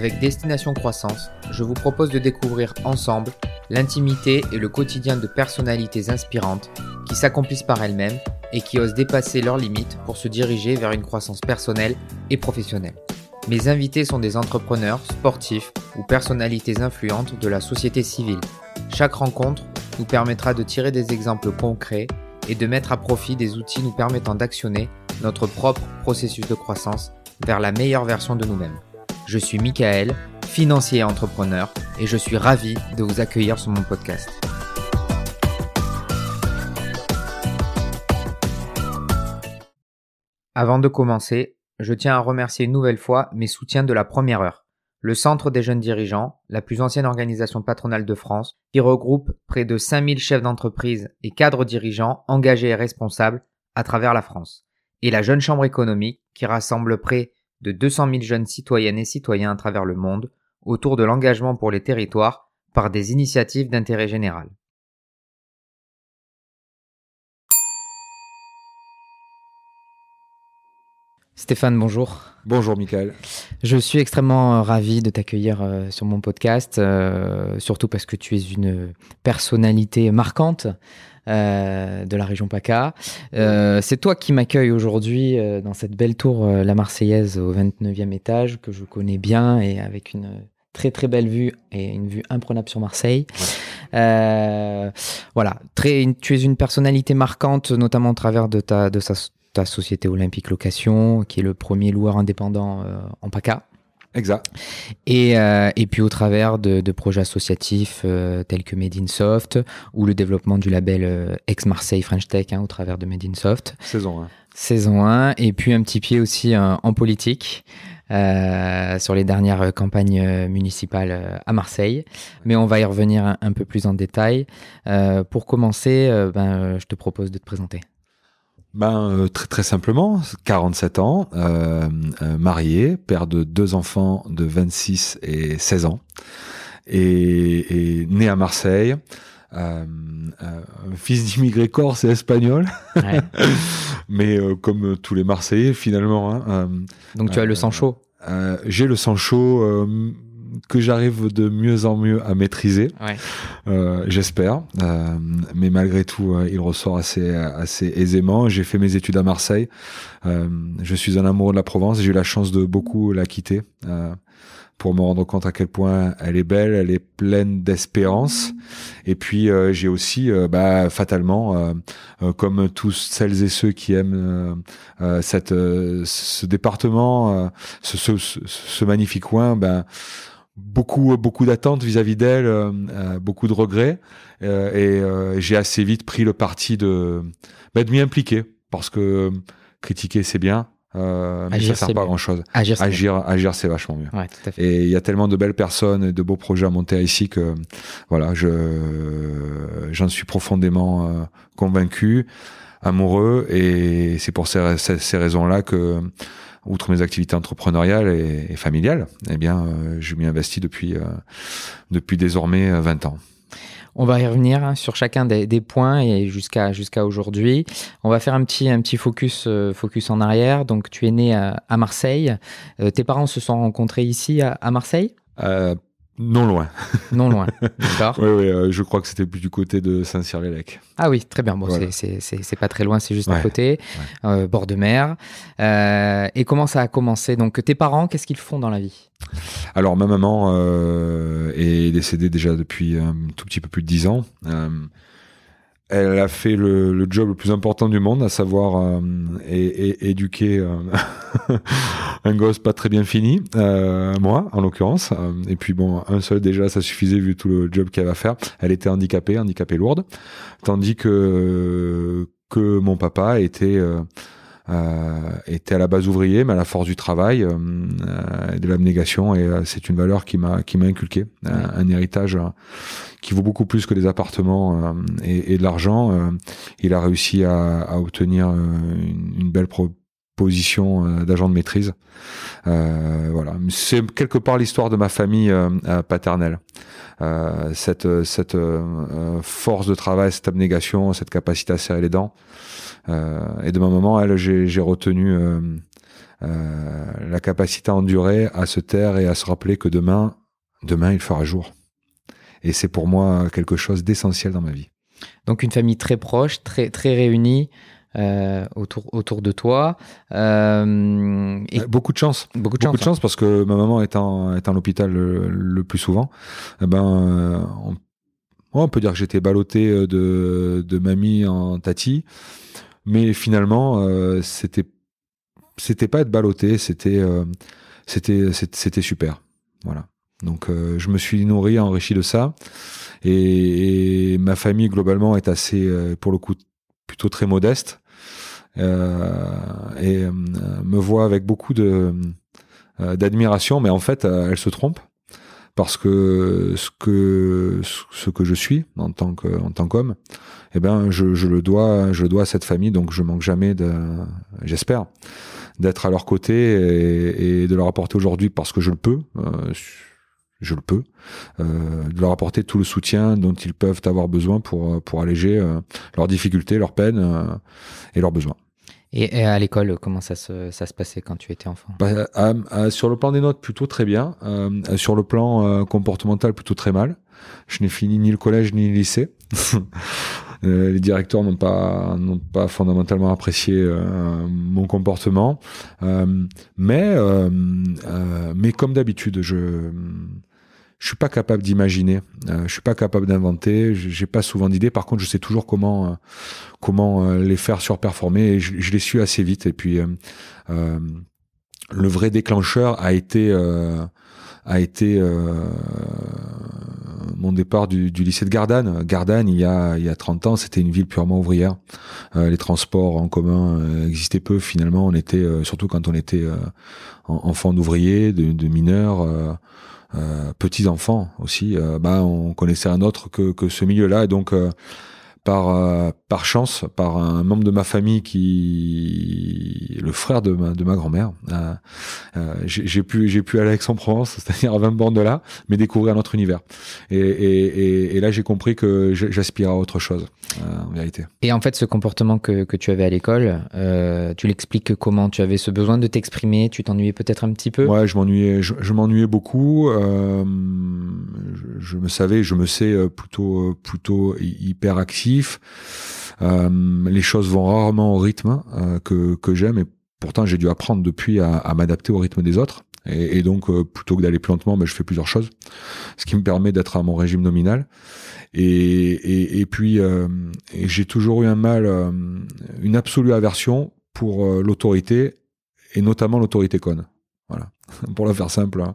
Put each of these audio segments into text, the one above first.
avec Destination Croissance, je vous propose de découvrir ensemble l'intimité et le quotidien de personnalités inspirantes qui s'accomplissent par elles-mêmes et qui osent dépasser leurs limites pour se diriger vers une croissance personnelle et professionnelle. Mes invités sont des entrepreneurs, sportifs ou personnalités influentes de la société civile. Chaque rencontre nous permettra de tirer des exemples concrets et de mettre à profit des outils nous permettant d'actionner notre propre processus de croissance vers la meilleure version de nous-mêmes. Je suis Michael, financier et entrepreneur, et je suis ravi de vous accueillir sur mon podcast. Avant de commencer, je tiens à remercier une nouvelle fois mes soutiens de la première heure. Le Centre des jeunes dirigeants, la plus ancienne organisation patronale de France, qui regroupe près de 5000 chefs d'entreprise et cadres dirigeants engagés et responsables à travers la France. Et la Jeune Chambre économique, qui rassemble près de 200 000 jeunes citoyennes et citoyens à travers le monde autour de l'engagement pour les territoires par des initiatives d'intérêt général. Stéphane, bonjour. Bonjour Michael. Je suis extrêmement ravi de t'accueillir euh, sur mon podcast, euh, surtout parce que tu es une personnalité marquante euh, de la région PACA. Euh, c'est toi qui m'accueille aujourd'hui euh, dans cette belle tour La Marseillaise au 29e étage que je connais bien et avec une très très belle vue et une vue imprenable sur Marseille. voilà, très, tu es une personnalité marquante, notamment au travers de ta, de ta société olympique location, qui est le premier loueur indépendant en PACA. Exact. Et, euh, et puis au travers de, de projets associatifs euh, tels que Made in Soft ou le développement du label euh, Ex-Marseille French Tech hein, au travers de Made in Soft. Saison 1. Saison 1. Et puis un petit pied aussi en politique. Euh, sur les dernières campagnes municipales à Marseille. Mais on va y revenir un, un peu plus en détail. pour commencer, ben, je te propose de te présenter. Ben euh, très très simplement, 47 ans, euh, euh, marié, père de deux enfants de 26 et 16 ans, et, et né à Marseille. Euh, euh fils d'immigrés corse et espagnol, ouais. mais comme tous les Marseillais finalement. Hein, Donc tu as le sang chaud. J'ai le sang chaud que j'arrive de mieux en mieux à maîtriser, ouais. euh, j'espère. Euh, mais malgré tout, euh, il ressort assez, assez aisément. J'ai fait mes études à Marseille. Euh, je suis un amoureux de la Provence. J'ai eu la chance de beaucoup la quitter euh, pour me rendre compte à quel point elle est belle, elle est pleine d'espérance. Et puis euh, j'ai aussi, euh, bah, fatalement, euh, comme tous celles et ceux qui aiment cette, ce département, ce, ce, ce, magnifique coin, ben beaucoup beaucoup d'attentes vis-à-vis d'elle, euh, euh, beaucoup de regrets, euh, et j'ai assez vite pris le parti de bah, de m'y impliquer parce que critiquer c'est bien, euh, mais agir, ça sert pas à grand chose. Agir, agir, agir c'est vachement mieux. Ouais, tout à fait. Et il y a tellement de belles personnes et de beaux projets à monter ici que, voilà, je, j'en suis profondément euh, convaincu, amoureux, et c'est pour ces, ces, ces raisons-là que outre mes activités entrepreneuriales et, et familiales, eh bien, euh, je m'y investis depuis, euh, depuis désormais 20 euh, ans. On va y revenir hein, sur chacun des, des, points et jusqu'à jusqu'à aujourd'hui. On va faire un petit un petit focus euh, focus en arrière. Donc tu es né à, à Marseille. Euh, tes parents se sont rencontrés ici à, à Marseille? Non loin. Non loin, d'accord. oui, oui, euh, je crois que c'était plus du côté de Saint-Cyr-l'Élec. Ah oui, très bien. Bon, voilà. c'est pas très loin, c'est juste ouais. à côté, ouais. euh, bord de mer. Euh, et comment ça a commencé? Donc, tes parents, qu'est-ce qu'ils font dans la vie? Alors, ma maman est décédée déjà depuis un tout petit peu plus de dix ans. Elle a fait le, le, job le plus important du monde, à savoir euh, éduquer euh, un gosse pas très bien fini, euh, moi en l'occurrence. Et puis bon, un seul déjà, ça suffisait vu tout le job qu'elle va faire. Elle était handicapée, handicapée lourde, tandis que que mon papa était euh, était à la base ouvrier, mais à la force du travail, euh, de l'abnégation, et c'est une valeur qui m'a qui m'a inculqué, un héritage qui vaut beaucoup plus que des appartements et, et, de l'argent. il a réussi à, à obtenir une, une, belle position d'agent de maîtrise. voilà, c'est quelque part l'histoire de ma famille paternelle. Euh, cette, cette euh, force de travail, cette abnégation, cette capacité à serrer les dents. Euh, et de ma maman, elle, j'ai retenu la capacité à endurer, à se taire et à se rappeler que demain, demain, il fera jour. Et c'est pour moi quelque chose d'essentiel dans ma vie. Donc une famille très proche, très, très réunie. Euh, autour, autour de toi. Euh, et beaucoup de chance. Beaucoup de, chance, chance parce que ma maman étant, étant à l'hôpital le, plus souvent, eh ben, euh, on, on, peut dire que j'étais ballotté de, de mamie en tati, mais finalement, c'était c'était pas être ballotté, c'était c'était c'était super. Voilà. Donc je me suis nourri, enrichi de ça. Et, ma famille globalement est assez, euh, pour le coup, plutôt très modeste euh, et euh, me voit avec beaucoup de d'admiration, mais en fait, elle se trompe parce que ce que ce que je suis en tant que en tant qu'homme, eh ben je, je, le dois je le dois à cette famille, donc je manque jamais de j'espère d'être à leur côté et, et, de leur apporter aujourd'hui parce que je le peux. Euh, je le peux, euh, de leur apporter tout le soutien dont ils peuvent avoir besoin pour, euh, pour alléger euh, leurs difficultés, leurs peines euh, et leurs besoins. Et, à l'école, comment ça se, ça se passait quand tu étais enfant? Bah, Sur le plan des notes, plutôt très bien. sur le plan comportemental, plutôt très mal. Je n'ai fini ni le collège ni le lycée. les directeurs n'ont pas n'ont pas fondamentalement apprécié mon comportement, mais mais comme d'habitude, je je suis pas capable d'imaginer, euh, je suis pas capable d'inventer, j'ai pas souvent d'idées. Par contre, je sais toujours comment euh, comment euh, les faire surperformer et je, je, les suis assez vite. Et puis euh, le vrai déclencheur a été a été mon départ du, du, lycée de Gardanne. Gardanne, il y a il y a 30 ans, c'était une ville purement ouvrière. les transports en commun existaient peu. Finalement, on était surtout quand on était enfant d'ouvriers, de, de mineurs euh, petits enfants aussi, euh, bah, on connaissait un autre que, que ce milieu-là. Donc, euh, par, par chance, par un membre de ma famille qui, le frère de ma, de ma grand-mère, j'ai pu, j'ai pu aller à Aix-en-Provence, c'est-à-dire à 20 bornes de là, mais découvrir notre univers. Et, et, et, là, j'ai compris que j'aspirais à autre chose, en vérité. Et en fait, ce comportement que, que tu avais à l'école, euh, tu l'expliques comment? Tu avais ce besoin de t'exprimer Tu t'ennuyais peut-être un petit peu? Ouais, je m'ennuyais, je, m'ennuyais beaucoup. Euh, je, je, me savais, je me sais euh, plutôt, plutôt hyper Euh, les choses vont rarement au rythme euh, que, j'aime et pourtant j'ai dû apprendre depuis à, m'adapter au rythme des autres. Et, donc, euh, plutôt que d'aller plus lentement, ben, je fais plusieurs choses, ce qui me permet d'être à mon régime nominal. Et, puis, j'ai toujours eu un mal, une absolue aversion pour l'autorité, et notamment l'autorité conne. Voilà, pour la faire simple. Hein.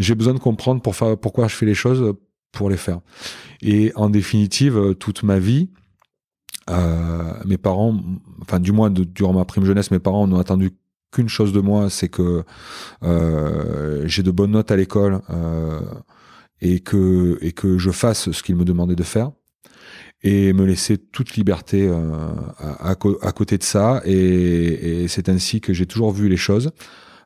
J'ai besoin de comprendre pourquoi je fais les choses pour les faire. Et en définitive, toute ma vie, euh, mes parents, enfin du moins durant ma prime jeunesse, mes parents n'ont attendu qu'une chose de moi, c'est que euh, j'ai de bonnes notes à l'école euh, et que et que je fasse ce qu'ils me demandaient de faire et me laisser toute liberté euh, à, côté de ça. Et, c'est ainsi que j'ai toujours vu les choses.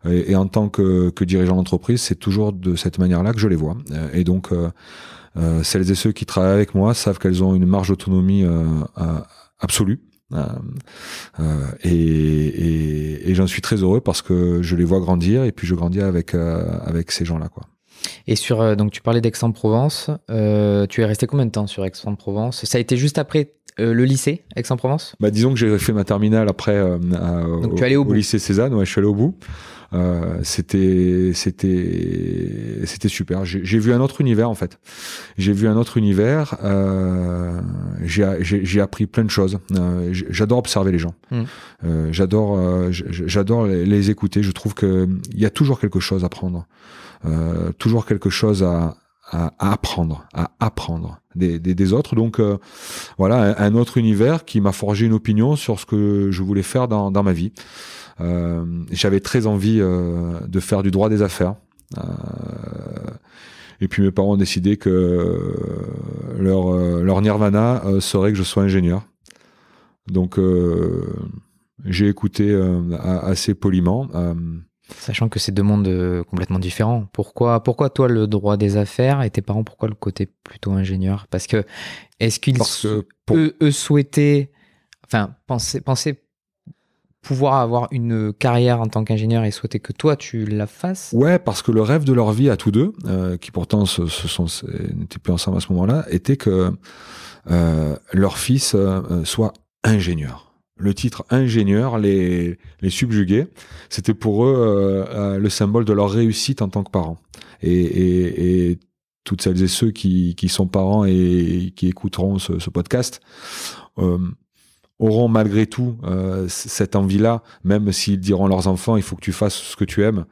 Et, et en tant que, que dirigeant d'entreprise c'est toujours de cette manière-là que je les vois. Et donc euh, euh, celles et ceux qui travaillent avec moi savent qu'elles ont une marge d'autonomie absolue euh, euh, et, et, et j'en suis très heureux parce que je les vois grandir et puis je grandis avec euh, avec ces gens-là quoi. Et sur donc tu parlais d'Aix-en-Provence, tu es resté combien de temps sur Aix-en-Provence? Ça a été juste après le lycée Aix-en-Provence? Bah disons que j'ai fait ma terminale après donc, tu allais au, au lycée Cézanne, ouais, je suis allé au bout. Euh, c'était c'était c'était super. J'ai vu un autre univers en fait. J'ai vu un autre univers. Euh, j'ai appris plein de choses. Euh, j'adore observer les gens. Mmh. Euh, j'adore j'adore les, les, écouter. Je trouve que il y a toujours quelque chose à prendre. toujours quelque chose à, à, apprendre, à apprendre des, des, des autres. Donc voilà, un, un, autre univers qui m'a forgé une opinion sur ce que je voulais faire dans, dans ma vie. Euh, J'avais très envie euh, de faire du droit des affaires. Euh, et puis mes parents ont décidé que leur, leur nirvana serait que je sois ingénieur. Donc j'ai écouté assez poliment. Sachant que c'est deux mondes complètement différents. Pourquoi, pourquoi toi le droit des affaires et tes parents pourquoi le côté plutôt ingénieur? Parce que est-ce qu'ils eux, eux, souhaitaient, enfin pensaient, pensaient pouvoir avoir une carrière en tant qu'ingénieur et souhaiter que toi tu la fasses Ouais, parce que le rêve de leur vie à tous deux, euh, qui pourtant se, se sont n'étaient plus ensemble à ce moment-là, était que euh, leur fils euh, soit ingénieur. Le titre ingénieur les, les subjuguait. C'était pour eux euh, euh, le symbole de leur réussite en tant que parents. Et, et, et toutes celles et ceux qui, qui sont parents et qui écouteront ce, ce podcast euh, auront malgré tout euh, cette envie-là, même s'ils diront à leurs enfants, il faut que tu fasses ce que tu aimes,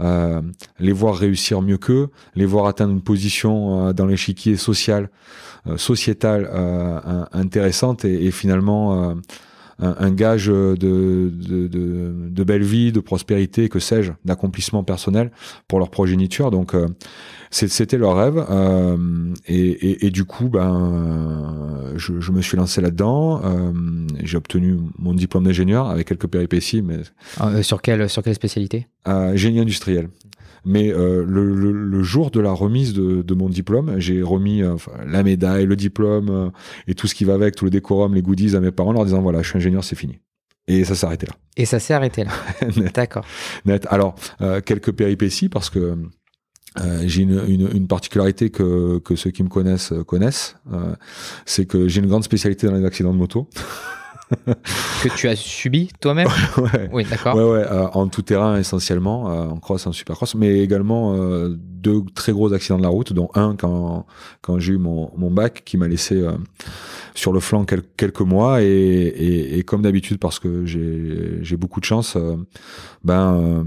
euh, les voir réussir mieux qu'eux, les voir atteindre une position euh, dans l'échiquier social, sociétal intéressante et, finalement un, un, gage de, de, de, de, belle vie, de prospérité, que sais-je, d'accomplissement personnel pour leur progéniture. Donc c'était leur rêve. Euh, et, et, et, du coup ben je, je me suis lancé là-dedans. Euh, j'ai obtenu mon diplôme d'ingénieur avec quelques péripéties mais euh, sur quelle sur quelle spécialité? Génie industriel mais euh, le, le, le, jour de la remise de, de mon diplôme, j'ai remis euh, la médaille, le diplôme euh, et tout ce qui va avec, tout le décorum, les goodies à mes parents, leur disant voilà, je suis ingénieur, c'est fini. Et ça s'est arrêté là. Et ça s'est arrêté là. D'accord. Net. Alors quelques péripéties parce que euh, j'ai une, une, une, particularité que, que ceux qui me connaissent connaissent, euh, c'est que j'ai une grande spécialité dans les accidents de moto. que tu as subi toi-même ouais. Oui, d'accord. Ouais, ouais, euh, en tout terrain essentiellement, euh, en cross, en supercross, mais également euh, deux très gros accidents de la route, dont un quand, quand j'ai eu mon, mon bac qui m'a laissé sur le flanc quel, quelques mois et, et, et comme d'habitude parce que j'ai beaucoup de chance, ben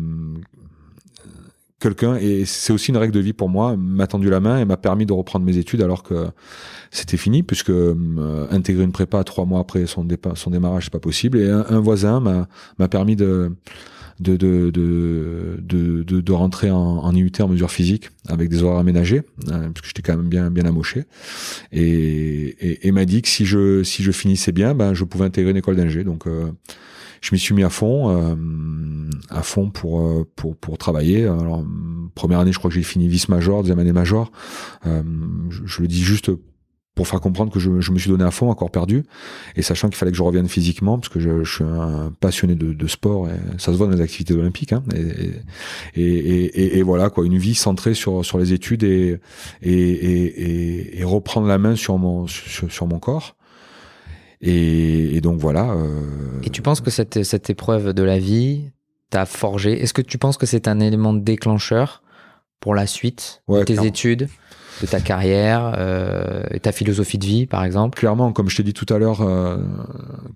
quelqu'un, et c'est aussi une règle de vie pour moi, m'a tendu la main et m'a permis de reprendre mes études alors que c'était fini, puisque euh, intégrer une prépa trois mois après son, départ, son démarrage, c'est pas possible. Et un, voisin m'a permis de de, de, de, de, rentrer en, IUT en mesure physique avec des horaires aménagés, euh, parce que j'étais quand même bien, bien amoché, et m'a dit que si je, si je finissais bien, ben, je pouvais intégrer une école d'ingé. Donc, euh, je m'y suis mis à fond, euh, à fond pour, euh, pour, pour travailler. Alors, première année, je crois que j'ai fini vice-major, deuxième année major. Euh, je, je, le dis juste pour faire comprendre que je, me suis donné à fond, encore perdu, et sachant qu'il fallait que je revienne physiquement, parce que je, suis un passionné de, de, sport, et ça se voit dans les activités olympiques, hein, et, et, et, voilà quoi, une vie centrée sur, sur les études et, et, reprendre la main sur mon, sur mon corps. Et, et, donc voilà. Euh... Et tu penses que cette, cette épreuve de la vie t'a forgé? Est-ce que tu penses que c'est un élément déclencheur pour la suite ouais, de tes clairement. études, de ta carrière, euh, et ta philosophie de vie, par exemple? Clairement, comme je t'ai dit tout à l'heure, euh,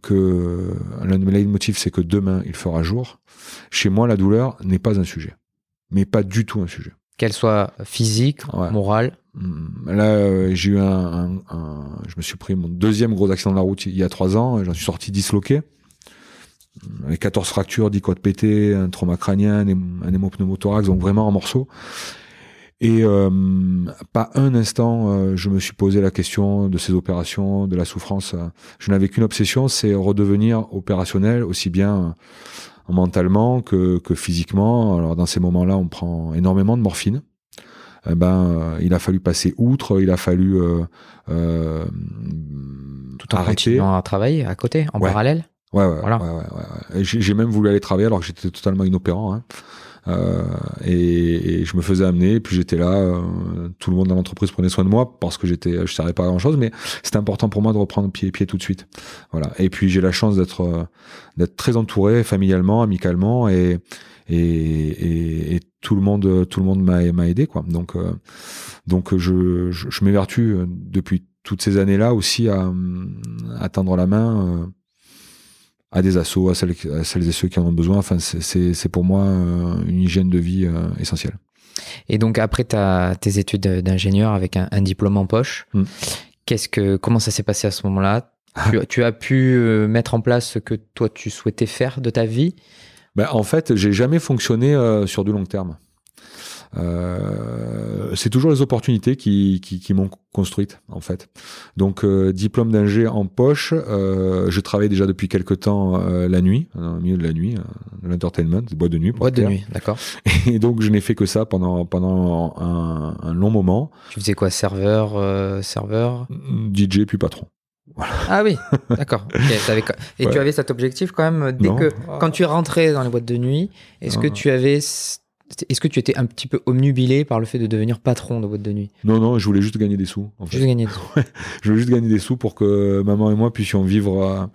que l'un de mes leitmotifs, c'est que demain, il fera jour. Chez moi, la douleur n'est pas un sujet, mais pas du tout un sujet. Qu'elle soit physique, ouais. morale Là, euh, j'ai eu un, un, un, je me suis pris mon deuxième gros accident de la route il y a trois ans. J'en suis sorti disloqué, avec 14 fractures, 10 côtes pétées, un trauma crânien, un, un hémopneumothorax, donc vraiment en morceaux. Et euh, pas un instant, euh, je me suis posé la question de ces opérations, de la souffrance. Je n'avais qu'une obsession, c'est redevenir opérationnel, aussi bien mentalement que, que physiquement. Alors dans ces moments-là, on prend énormément de morphine eh ben, il a fallu passer outre, il a fallu euh, euh, tout en arrêter. continuant à travailler à côté, en ouais. parallèle. Ouais, ouais, voilà. ouais, ouais, ouais. J'ai même voulu aller travailler alors que j'étais totalement inopérant. Hein. Euh, et, et, je me faisais amener, puis j'étais là. Euh, tout le monde dans l'entreprise prenait soin de moi parce que j'étais, je servais pas grand chose, mais c'était important pour moi de reprendre pied pied tout de suite. Voilà. Et puis j'ai la chance d'être euh, très entouré familialement, amicalement, et et, et, tout le monde tout le monde m'a aidé quoi. Donc euh, donc je je, je m'évertue depuis toutes ces années là aussi à, à tendre la main à des assos, à celles, à celles, et ceux qui en ont besoin. Enfin, c'est pour moi une hygiène de vie euh, essentielle. Et donc après ta, tes études d'ingénieur avec un, un, diplôme en poche, mm. qu'est-ce que comment ça s'est passé à ce moment-là? Tu, tu, as pu euh, mettre en place ce que toi tu souhaitais faire de ta vie? Ben, En fait, j'ai jamais fonctionné euh, sur du long terme. Euh, c'est toujours les opportunités qui, qui, qui m'ont construite en fait. Donc euh, diplôme d'ingé en poche, euh, je travaille déjà depuis quelque temps euh, la nuit, au milieu de la nuit, l'entertainment, boîte de nuit. Boîte de nuit, d'accord. Et donc je n'ai fait que ça pendant pendant un, un, long moment. Tu faisais quoi, serveur, serveur? DJ puis patron. Ah oui, d'accord. Et Ouais. tu avais cet objectif quand même dès Non. que quand tu rentrais dans les boîtes de nuit, est-ce que tu avais est-ce que tu étais un petit peu omnubilé par le fait de devenir patron de boîte de nuit? Non, non, je voulais juste gagner des sous. En fait. Juste gagner des sous. Je voulais juste gagner des sous pour que maman et moi puissions vivre,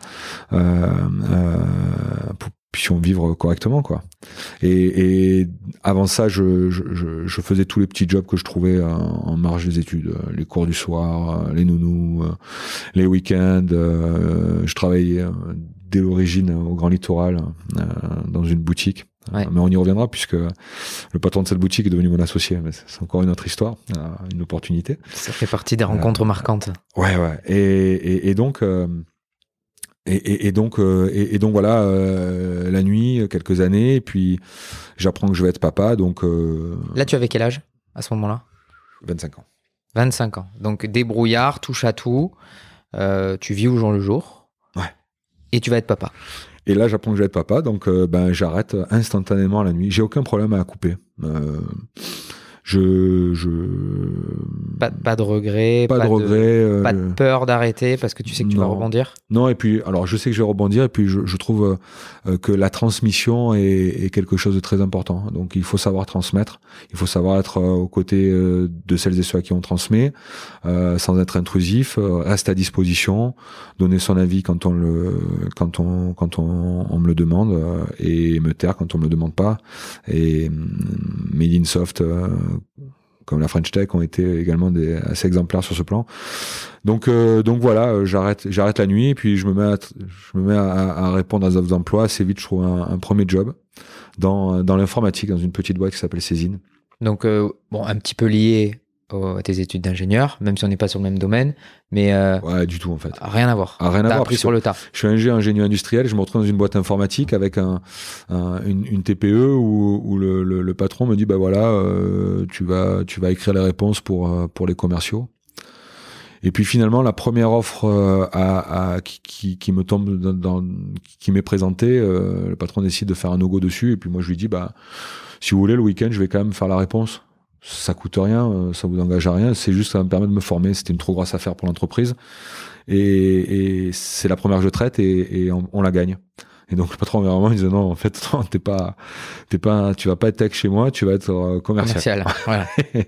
euh, euh, pour- puissions vivre correctement, quoi. Et, et avant ça, je, je, je, je faisais tous les petits jobs que je trouvais en marge des études, Euh, les cours du soir, les nounous, les week-ends. euh, je travaillais dès l'origine au Grand Littoral dans une boutique. Ouais. Mais on y reviendra puisque le patron de cette boutique est devenu mon associé. Mais c'est encore une autre histoire, euh, une opportunité. Ça fait partie des rencontres marquantes. Ouais, ouais. Et, et, et donc, euh, et, donc, euh, et, donc voilà, euh, la nuit, quelques années, et puis j'apprends que je vais être papa, donc euh, Là, tu avais quel âge à ce moment-là? 25 ans. 25 ans. Donc débrouillard, touche à tout. euh, tu vis au jour le jour. Ouais. Et tu vas être papa. Et là, j'apprends que je vais être papa, donc euh, ben j'arrête instantanément la nuit. J'ai aucun problème à couper. Je, je, Pas, pas de regret. pas de regret. euh, Pas de peur d'arrêter parce que tu sais que tu vas rebondir. Non, et puis, alors je sais que je vais rebondir, et puis je, je trouve euh, euh, que la transmission est, est quelque chose de très important. Donc il faut savoir transmettre, il faut savoir être aux côtés de celles et ceux à qui on transmet, euh, sans être intrusif, reste à disposition, donner son avis quand on le, quand on, quand on, on me le demande, et me taire quand on me le demande pas. Et hum, Made in Soft, comme la French Tech, ont été également des, assez exemplaires sur ce plan. Donc, euh, donc voilà, euh, j'arrête, j'arrête la nuit et puis je me mets, à, je me mets à, répondre à des offres d'emploi. Assez vite, je trouve un, premier job dans, dans l'informatique, dans une petite boîte qui s'appelle Césine. Donc, euh, bon, un petit peu lié à tes études d'ingénieur, même si on n'est pas sur le même domaine, mais euh, Ouais, du tout en fait. rien à voir. Ah, rien à voir, appris sur le tas. Je suis ingénieur, ingénieur industriel, je me retrouve dans une boîte informatique avec un, un- une, une TPE où, où le, le, le patron me dit bah voilà, euh, tu vas tu vas écrire les réponses pour euh, pour les commerciaux. Et puis finalement, la première offre euh, à, à- qui, qui, qui me tombe dans, dans- qui m'est présentée, euh, le patron décide de faire un no-go dessus. Et puis moi, je lui dis bah si vous voulez, le week-end, je vais quand même faire la réponse. Ça coûte rien, euh, ça vous engage à rien. C'est juste ça me permet de me former. C'était une trop grosse affaire pour l'entreprise. Et, et c'est la première que je traite et, et on, on la gagne. Et donc le patron vraiment il disait non en fait non, t'es pas t'es pas tu vas pas être tech chez moi tu vas être euh, commercial. Commercial. voilà.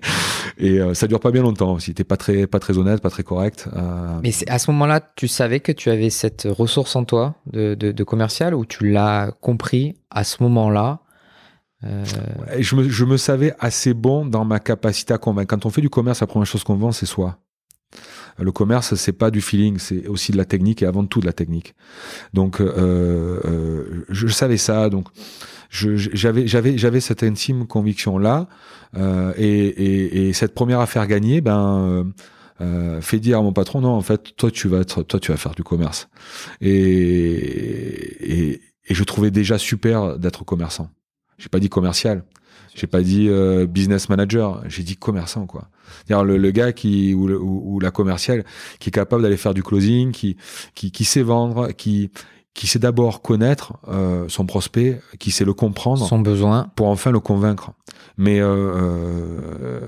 et euh, ça dure pas bien longtemps aussi t'es pas très pas très honnête pas très correct. Euh, Mais c'est- à ce moment-là, tu savais que tu avais cette ressource en toi de, de, de commercial ou tu l'as compris à ce moment-là euh, je me je me savais assez bon dans ma capacité à convaincre. Quand on fait du commerce la première chose qu'on vend c'est soi. Le commerce, c'est pas du feeling, c'est aussi de la technique et avant tout de la technique. Donc, euh, euh, je savais ça. Donc, j'avais cette intime conviction là euh, et, et, et cette première affaire gagnée ben euh, euh, fait dire à mon patron non en fait toi tu vas être toi tu vas faire du commerce et et, et je trouvais déjà super d'être commerçant j'ai pas dit commercial. J'ai pas dit euh, business manager. J'ai dit commerçant quoi. C'est-à-dire le, le gars qui ou, le- ou, ou la commerciale qui est capable d'aller faire du closing qui qui, qui sait vendre qui qui sait d'abord connaître euh, son prospect, qui sait le comprendre son besoin. pour enfin le convaincre. Mais euh, euh,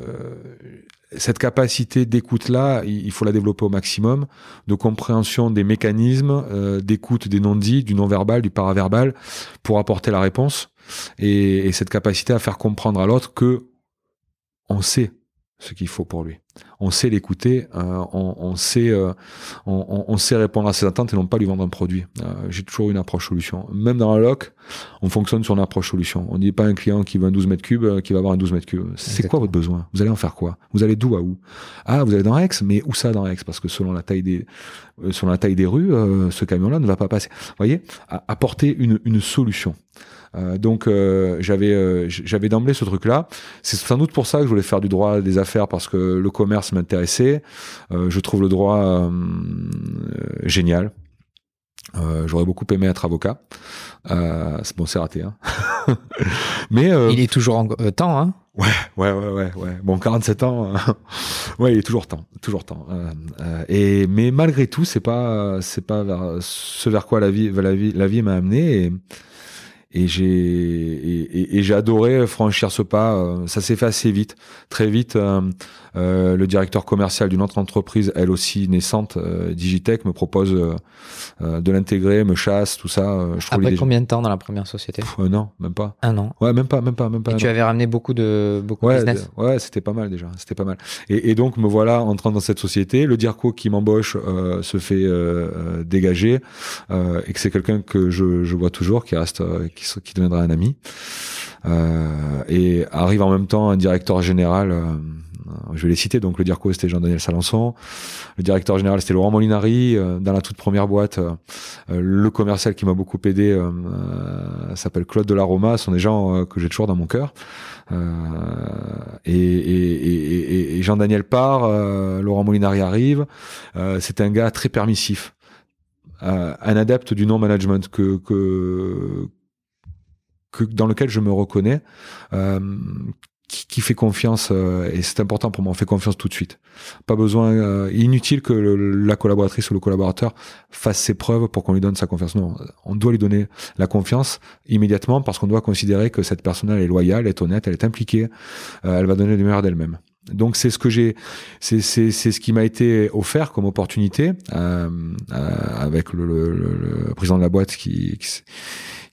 cette capacité d'écoute-là, il il faut la développer au maximum, de compréhension des mécanismes, euh, d'écoute des non-dits, du non-verbal, du paraverbal, pour apporter la réponse, et, et cette capacité à faire comprendre à l'autre que on sait ce qu'il faut pour lui. On sait l'écouter, euh, on, on sait, euh, on, on- sait répondre à ses attentes et non pas lui vendre un produit. Euh, J'ai toujours une approche solution. Même dans la loc, on fonctionne sur une approche solution. On dit pas à un client qui veut un 12 mètres cubes, euh, qui va avoir un 12 mètres cubes. C'est quoi votre besoin? Vous allez en faire quoi? Vous allez d'où à où? Ah, vous allez dans Aix, mais où ça dans Aix? Parce que selon la taille des, euh, selon la taille des rues, euh, ce camion-là ne va pas passer. Vous voyez? Apporter une, une solution. Euh, donc euh, j'avais euh, j'avais d'emblée ce truc-là. C'est sans doute pour ça que je voulais faire du droit des affaires parce que le commerce m'intéressait. Euh, je trouve le droit génial. Euh, J'aurais beaucoup aimé être avocat. Euh, c'est bon, c'est raté. Hein. Mais euh, il est toujours en temps hein Ouais, ouais, ouais, ouais, ouais. Bon, 47 ans, euh, ouais, il est toujours temps, toujours temps. Euh, euh, et mais malgré tout, c'est pas, c'est pas vers ce vers quoi la vie, la vie, la vie m'a amené. Et, et j'ai et, et j'ai adoré franchir ce pas. Euh, ça s'est fait assez vite, très vite. Euh, euh, le directeur commercial d'une autre entreprise, elle aussi naissante, euh, Digitech, me propose euh, de l'intégrer, me chasse, tout ça. je Après combien de temps dans la première société Un an, même pas. Un an. Ouais, même pas, même pas, même pas. Et tu avais ramené beaucoup de beaucoup ouais, de business. Ouais, c'était pas mal déjà, c'était pas mal. Et, et, donc me voilà entrant dans cette société. Le Dirco qui m'embauche se fait dégager et que c'est quelqu'un que je, je vois toujours, qui reste, qui, deviendra un ami. et arrive en même temps un directeur général je vais les citer. Donc le DIRCO, c'était Jean-Daniel Salançon. Le directeur général, c'était Laurent Molinari. Euh, dans la toute première boîte, euh, euh, le commercial qui m'a beaucoup aidé s'appelle Claude Delaroma. Ce sont des gens que j'ai toujours dans mon cœur. et, Jean-Daniel part, Laurent Molinari arrive. c'est un gars très permissif. un adepte du non-management que, que, dans lequel je me reconnais, qui, fait confiance euh, et c'est important pour moi on fait confiance tout de suite. Pas besoin euh, inutile que la collaboratrice ou le collaborateur fasse ses preuves pour qu'on lui donne sa confiance. Non on doit lui donner la confiance immédiatement parce qu'on doit considérer que cette personne elle est loyale elle est honnête elle est impliquée euh, elle va donner le meilleur d'elle-même donc c'est ce que j'ai, c'est ce qui m'a été offert comme opportunité euh, avec le, le, le, président de la boîte qui, qui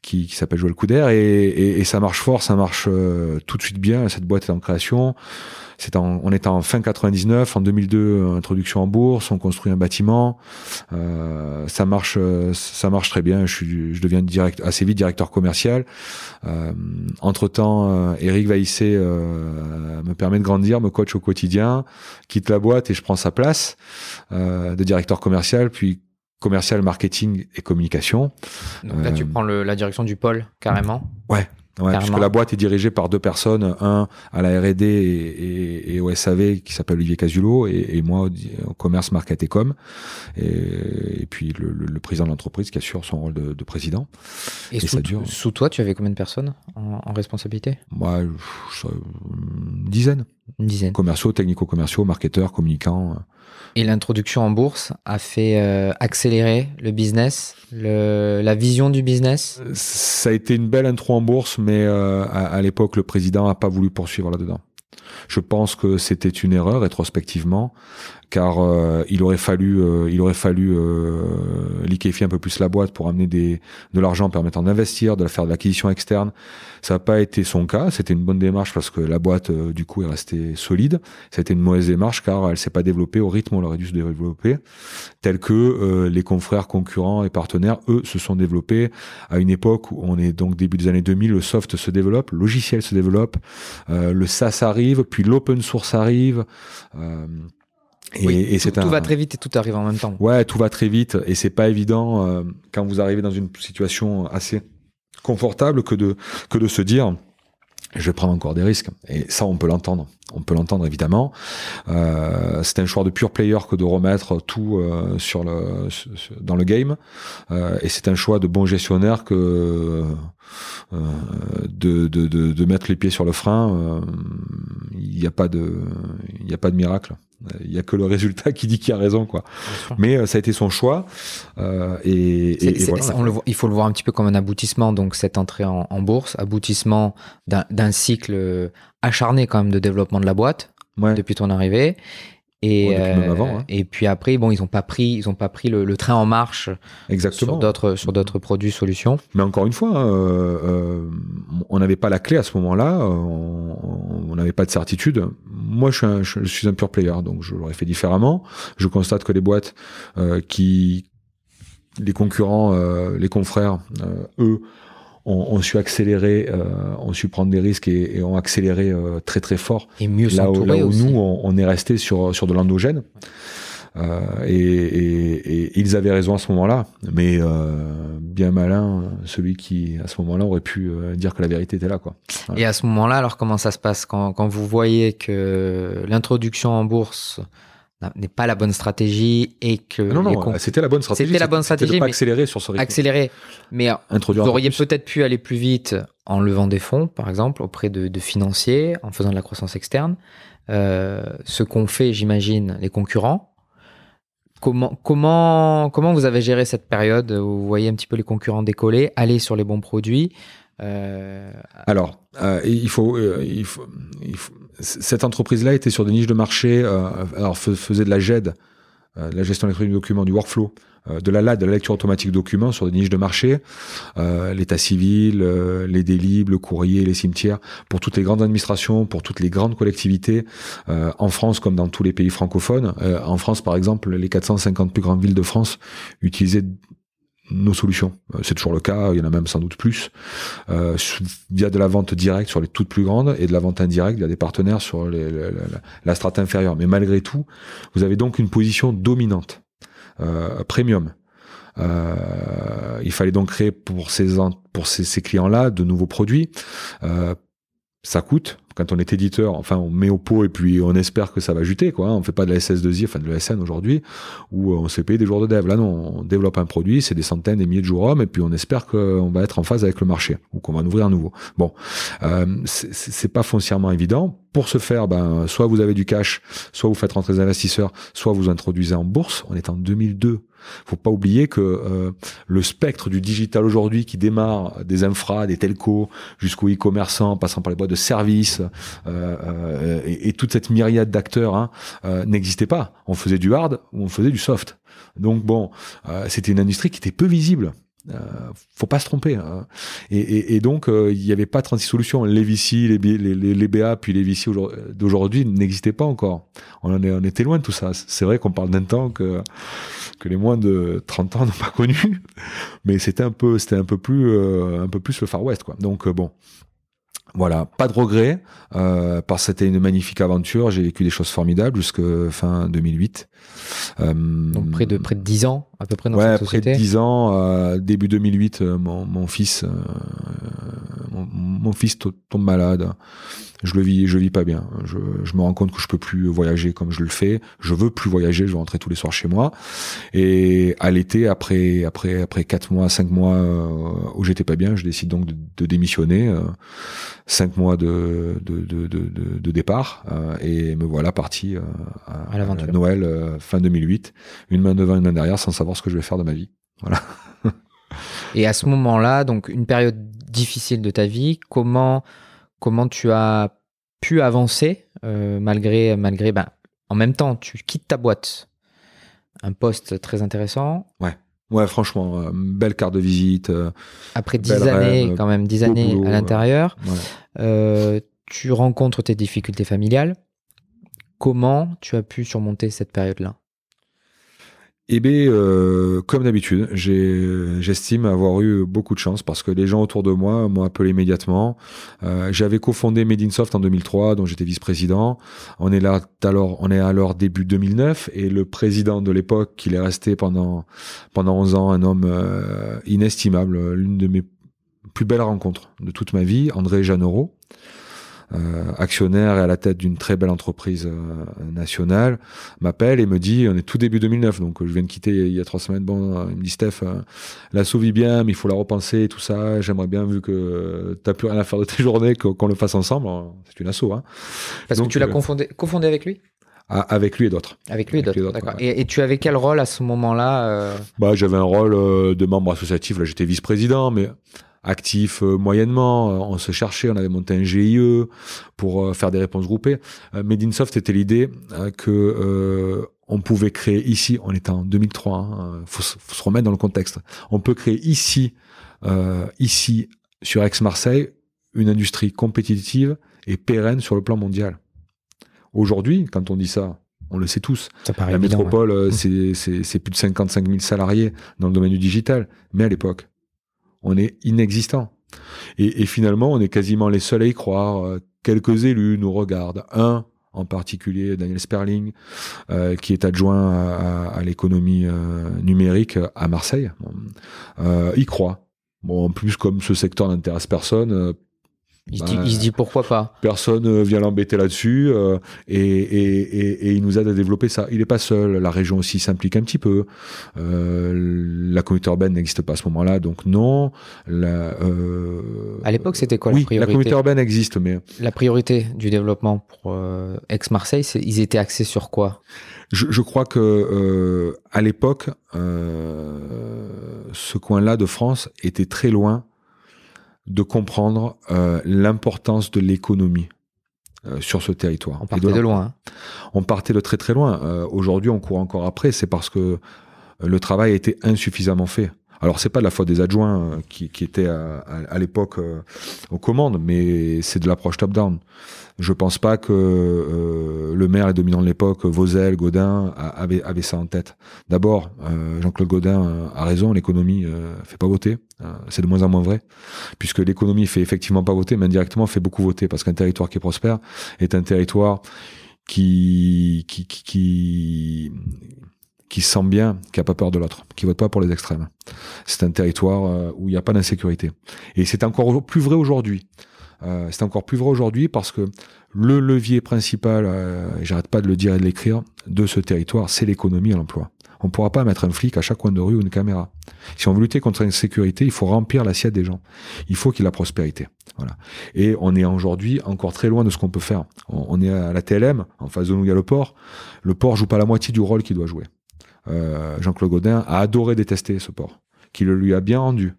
qui, qui s'appelle Joël Couder et, et, et, ça marche fort, ça marche euh, tout de suite bien. Cette boîte est en création. C'est en, on est en fin 99, en 2002, introduction en bourse, on construit un bâtiment. Euh, ça marche, ça marche très bien. Je, suis, je deviens direct, assez vite directeur commercial. Euh, entre temps, Eric Vaissé euh, me permet de grandir, me coach au quotidien, quitte la boîte et je prends sa place de directeur commercial. Puis commercial, marketing et communication. Donc là, tu euh, prends le, la direction du pôle carrément. Ouais. Ouais, puisque la boîte est dirigée par deux personnes, un à la R&D et, et, au SAV qui s'appelle Olivier Casulo et, et, moi au commerce, market et com, et, puis le, le, président de l'entreprise qui assure son rôle de, de président. Et, sous, ça dure. sous toi, tu avais combien de personnes en, en responsabilité? Moi, une dizaine. Une dizaine. Commerciaux, technico-commerciaux, marketeurs, communicants. Et l'introduction en bourse a fait euh, accélérer le business, la vision du business Ça a été une belle intro en bourse, mais euh, à, à l'époque, le président n'a pas voulu poursuivre là-dedans. Je pense que c'était une erreur rétrospectivement car euh, il aurait fallu, euh, il aurait fallu euh, liquéfier un peu plus la boîte pour amener des, de l'argent permettant d'investir, de faire de l'acquisition externe. Ça n'a pas été son cas. C'était une bonne démarche parce que la boîte, du coup, est restée solide. Été une mauvaise démarche car elle s'est pas développée au rythme où elle aurait dû se développer, tel que les confrères concurrents et partenaires, eux, se sont développés à une époque où on est donc début des années 2000, le soft se développe, le logiciel se développe, le SaaS arrive, puis l'open source arrive. Et, tout, va très vite et tout arrive en même temps. Ouais, tout va très vite et c'est pas évident euh, quand vous arrivez dans une situation assez confortable que de que de se dire je vais prendre encore des risques. Et ça, on peut l'entendre. On peut l'entendre évidemment. Euh, c'est un choix de pure player que de remettre tout euh, sur le dans le game. Euh, et c'est un choix de bon gestionnaire que euh, de, de, de, de, mettre les pieds sur le frein. Il n'y a pas de il n'y a pas de miracle. Il y a que le résultat qui dit qu'il a raison, quoi. Mais euh, ça a été son choix. Euh, et, et, voilà. on le voit, il faut le voir un petit peu comme un aboutissement. Donc cette entrée en, en bourse, aboutissement d'un cycle euh, acharné quand même de développement de la boîte ouais. depuis ton arrivée. Et, euh, avant, hein. et puis après, bon, ils n'ont pas pris, ils ont pas pris le, le, train en marche Exactement. sur d'autres sur d'autres produits, solutions. Mais encore une fois, hein, euh, euh, on n'avait pas la clé à ce moment-là, on n'avait pas de certitude. Moi, je suis, un, je suis un pur player, donc je l'aurais fait différemment. Je constate que les boîtes euh, qui, les concurrents, les confrères, eux, ont, su accélérer, euh, ont su prendre des risques et, et ont accéléré euh, très très fort. Et mieux là où, là où nous, on, est resté sur sur de l'endogène. Euh, et, et, et, ils avaient raison à ce moment-là, mais euh, bien malin celui qui à ce moment-là aurait pu euh, dire que la vérité était là, quoi. Et à ce moment-là, alors comment ça se passe? Quand, quand vous voyez que l'introduction en bourse n'est pas la bonne stratégie et que ah non non c'était la bonne stratégie c'était la bonne stratégie de pas accélérer sur ce rythme. accélérer. Mais Introduire vous auriez peut-être pu aller plus vite en levant des fonds par exemple auprès de, de financiers en faisant de la croissance externe. Euh, ce qu'ont fait j'imagine les concurrents. Comment comment comment vous avez géré cette période où vous voyez un petit peu les concurrents décoller aller sur les bons produits Alors, il faut, il, faut, il faut, cette entreprise-là était sur des niches de marché, alors faisait de la GED, de la gestion électronique de documents, du workflow, euh, de la LAD, de la lecture automatique de documents sur des niches de marché, euh, l'état civil, euh, les délibs, le courrier, les cimetières, pour toutes les grandes administrations, pour toutes les grandes collectivités, en France comme dans tous les pays francophones. en France, par exemple, les 450 plus grandes villes de France utilisaient nos solutions. C'est toujours le cas, il y en a même sans doute plus, euh, via de la vente directe sur les toutes plus grandes et de la vente indirecte via des partenaires sur la strate inférieure. Mais malgré tout, vous avez donc une position dominante euh, premium. Euh, il fallait donc créer pour ces pour ces, ces clients-là de nouveaux produits. Euh, ça coûte. Quand on est éditeur, enfin, on met au pot et puis on espère que ça va juter, quoi. On fait pas de la SS2I, enfin de l'ESN aujourd'hui, où on s'est payé des jours de dev. Là, non, on développe un produit, c'est des centaines, des milliers de jours hommes, et puis on espère qu'on va être en phase avec le marché ou qu'on va en ouvrir un nouveau. Bon, euh, c'est pas foncièrement évident. Pour ce faire, ben, soit vous avez du cash, soit vous faites rentrer des investisseurs, soit vous introduisez en bourse. On est en 2002. Faut pas oublier que euh, le spectre du digital aujourd'hui, qui démarre des infras, des telcos, jusqu'aux e-commerçants, passant par les boîtes de services, euh, euh, et, toute cette myriade d'acteurs, hein, n'existait pas. On faisait du hard ou on faisait du soft. Donc bon, c'était une industrie qui était peu visible. Euh, faut pas se tromper. Hein. Et, et, et, donc, euh, il n'y avait pas 36 solutions. Les VC, les, les, les, les BA, puis les VC d'aujourd'hui n'existaient pas encore. On, en est, on était loin de tout ça. C'est vrai qu'on parle d'un temps que, que les moins de 30 ans n'ont pas connu, mais c'était un peu, un plus, euh, un peu plus le Far West, quoi. Donc, bon. Voilà, pas de regret, euh, parce que c'était une magnifique aventure. J'ai vécu des choses formidables jusqu'à fin 2008. Euh, Donc près de près de 10 ans à peu près dans ouais, cette société. près de 10 ans. Euh, début 2008, euh, mon, mon fils, euh, mon, mon, fils tombe malade je le vis, je vis pas bien. Je, je, me rends compte que je peux plus voyager comme je le fais. Je veux plus voyager. Je veux rentrer tous les soirs chez moi. Et à l'été, après, après, après quatre mois, cinq mois où j'étais pas bien, je décide donc de, de démissionner. Cinq mois de, de, de, de, de départ et me voilà parti à, à Noël fin 2008, une main devant, une main derrière, sans savoir ce que je vais faire de ma vie. Voilà. et à ce moment-là, donc une période difficile de ta vie, comment comment tu as pu avancer euh, malgré, malgré ben, en même temps, tu quittes ta boîte. Un poste très intéressant. Ouais. Ouais, franchement, euh, belle carte de visite. Euh, Après dix années, quand même, dix années à l'intérieur, tu rencontres tes difficultés familiales. Comment tu as pu surmonter cette période-là? Eh bien, euh, comme d'habitude, j'estime avoir eu beaucoup de chance parce que les gens autour de moi m'ont appelé immédiatement. Euh, J'avais cofondé Medinsoft en 2003, dont j'étais vice-président. On est là alors, on est alors début 2009 et le président de l'époque, qui est resté pendant pendant 11 ans, un homme euh, inestimable, l'une de mes plus belles rencontres de toute ma vie, André Jeannero. Euh, actionnaire et à la tête d'une très belle entreprise euh, nationale, m'appelle et me dit, on est tout début 2009, donc je viens de quitter il y a trois semaines, bon, euh, il me dit, Steph, la vit bien, mais il faut la repenser et tout ça, j'aimerais bien, vu que t'as plus rien à faire de tes journées, qu'on le fasse ensemble, c'est une asso. Hein. Parce que tu l'as confondé, confondé avec lui? Ah, avec lui et d'autres. Avec lui et d'autres, d'accord. Et, tu avais quel rôle à ce moment-là Bah, j'avais un rôle de membre associatif. Là, j'étais vice-président, mais actif euh, moyennement. Euh, on se cherchait, on avait monté un GIE pour euh, faire des réponses groupées. Medinsoft était l'idée que on pouvait créer ici, on était en 2003, hein, faut, faut, se remettre dans le contexte. On peut créer ici, ici sur Aix-Marseille, une industrie compétitive et pérenne sur le plan mondial. Aujourd'hui, quand on dit ça, on le sait tous. La métropole, c'est plus de 55 000 salariés dans le domaine du digital. Mais à l'époque, on est inexistant. Et, finalement, on est quasiment les seuls à y croire. Euh, quelques élus nous regardent. Un, en particulier Daniel Sperling, euh, qui est adjoint à, l'économie euh, numérique à Marseille, y croit. Bon, en plus, comme ce secteur n'intéresse personne, il, se dit, bah, pourquoi pas. Personne euh, vient l'embêter là-dessus euh, et, et, et, et, il nous aide à développer ça. Il n'est pas seul. La région aussi s'implique un petit peu. Euh, la communauté urbaine n'existe pas à ce moment-là, donc non. La, euh, à l'époque, c'était quoi la priorité La communauté urbaine existe, mais la priorité du développement pour euh, Aix-Marseille, ils étaient axés sur quoi? Je, je, crois que à l'époque, ce coin-là de France était très loin de comprendre euh, l'importance de l'économie euh, sur ce territoire. On partait de, loin. Hein. On partait de très très loin. Euh, aujourd'hui, on court encore après. C'est parce que le travail a été insuffisamment fait. Alors c'est pas de la faute des adjoints euh, qui, étaient à, à, l'époque euh, aux commandes, mais c'est de l'approche top-down. Je pense pas que euh, le maire et dominant de l'époque, Vauzel, Godin, avait, avait ça en tête. D'abord, Jean-Claude Godin a raison, l'économie fait pas voter. c'est de moins en moins vrai, puisque l'économie fait effectivement pas voter, mais indirectement fait beaucoup voter, parce qu'un territoire qui prospère est un territoire qui, qui, qui qui sent bien, qui a pas peur de l'autre, qui vote pas pour les extrêmes. C'est un territoire euh, où il n'y a pas d'insécurité. Et c'est encore plus vrai aujourd'hui. Euh, c'est encore plus vrai aujourd'hui parce que le levier principal, euh, j'arrête pas de le dire et de l'écrire, de ce territoire, c'est l'économie et l'emploi. On pourra pas mettre un flic à chaque coin de rue ou une caméra. Si on veut lutter contre l'insécurité, il faut remplir l'assiette des gens. Il faut qu'il y ait la prospérité. Voilà. Et on est aujourd'hui encore très loin de ce qu'on peut faire. On, est à la TLM, en face de nous il y a le port. Le port joue pas la moitié du rôle qu'il doit jouer. Euh, Jean-Claude Godin a adoré détester ce port, qui le lui a bien rendu.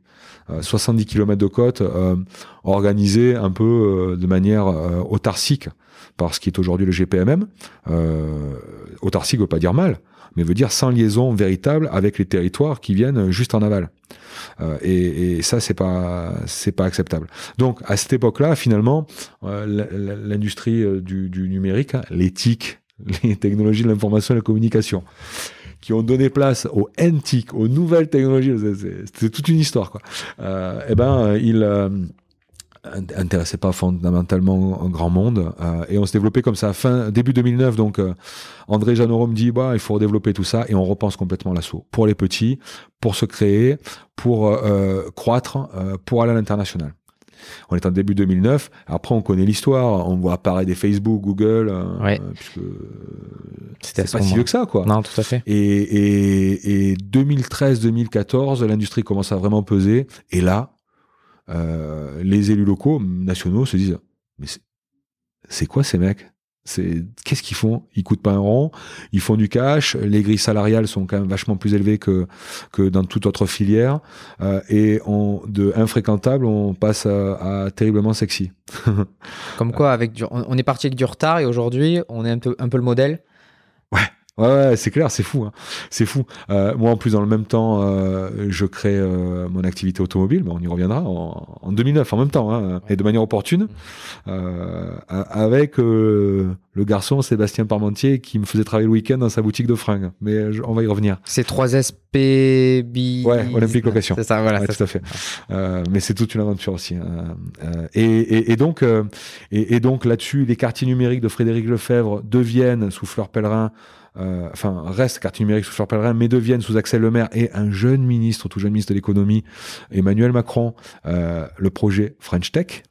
70 euh, km de côte euh, organisé un peu de manière autarcique par ce qui est aujourd'hui le GPMM. autarcique veut pas dire mal, mais veut dire sans liaison véritable avec les territoires qui viennent juste en aval. et, et, ça c'est pas c'est pas acceptable. Donc à cette époque-là, finalement, l'industrie du, du numérique, hein, l'éthique, les technologies de l'information et de la communication, qui ont donné place aux NTIC, aux nouvelles technologies, c'était toute une histoire, quoi. Euh, eh ben, il euh, intéressait pas fondamentalement un grand monde euh, et on se développait comme ça. Fin début 2009 donc euh, André me dit bah il faut développer tout ça et on repense complètement l'assaut. Pour les petits pour se créer pour euh, croître pour aller à l'international on est en début 2009. Après, on connaît l'histoire. On voit apparaître des Facebook, Google, euh, ouais. puisque c'est pas si vieux que ça, quoi. Non, tout à fait. Et, et, et 2013-2014, l'industrie commence à vraiment peser. Et là, euh, les élus locaux, nationaux, se disent, mais c'est quoi ces mecs? C'est qu'est-ce qu'ils font? Ils coûtent pas un rond, ils font du cash. Les grilles salariales sont quand même vachement plus élevées que que dans toute autre filière. Euh, et on, de infréquentable, on passe à, terriblement sexy. Comme quoi, avec du, on, est parti avec du retard et aujourd'hui, on est un peu un peu le modèle. Ouais. Ouais, c'est clair, c'est fou, hein. c'est fou. Euh, moi, en plus, dans le même temps, euh, je crée euh, mon activité automobile, mais on y reviendra en, en 2009, en même temps, hein, et de manière opportune, mmh. euh, avec euh, le garçon Sébastien Parmentier qui me faisait travailler le week-end dans sa boutique de fringues. Mais on va y revenir. C'est 3SP. Ouais, Olympique Location. C'est ça, voilà. tout à fait. mais c'est toute une aventure aussi. Hein. Et, et, et, donc, et, et donc là-dessus, les quartiers numériques de Frédéric Lefebvre deviennent sous fleur pèlerin euh, enfin reste quartier numérique sous Fleur Pellerin, mais deviennent sous Axel Lemaire et un jeune ministre, tout jeune ministre de l'économie, Emmanuel Macron, euh, le projet French Tech,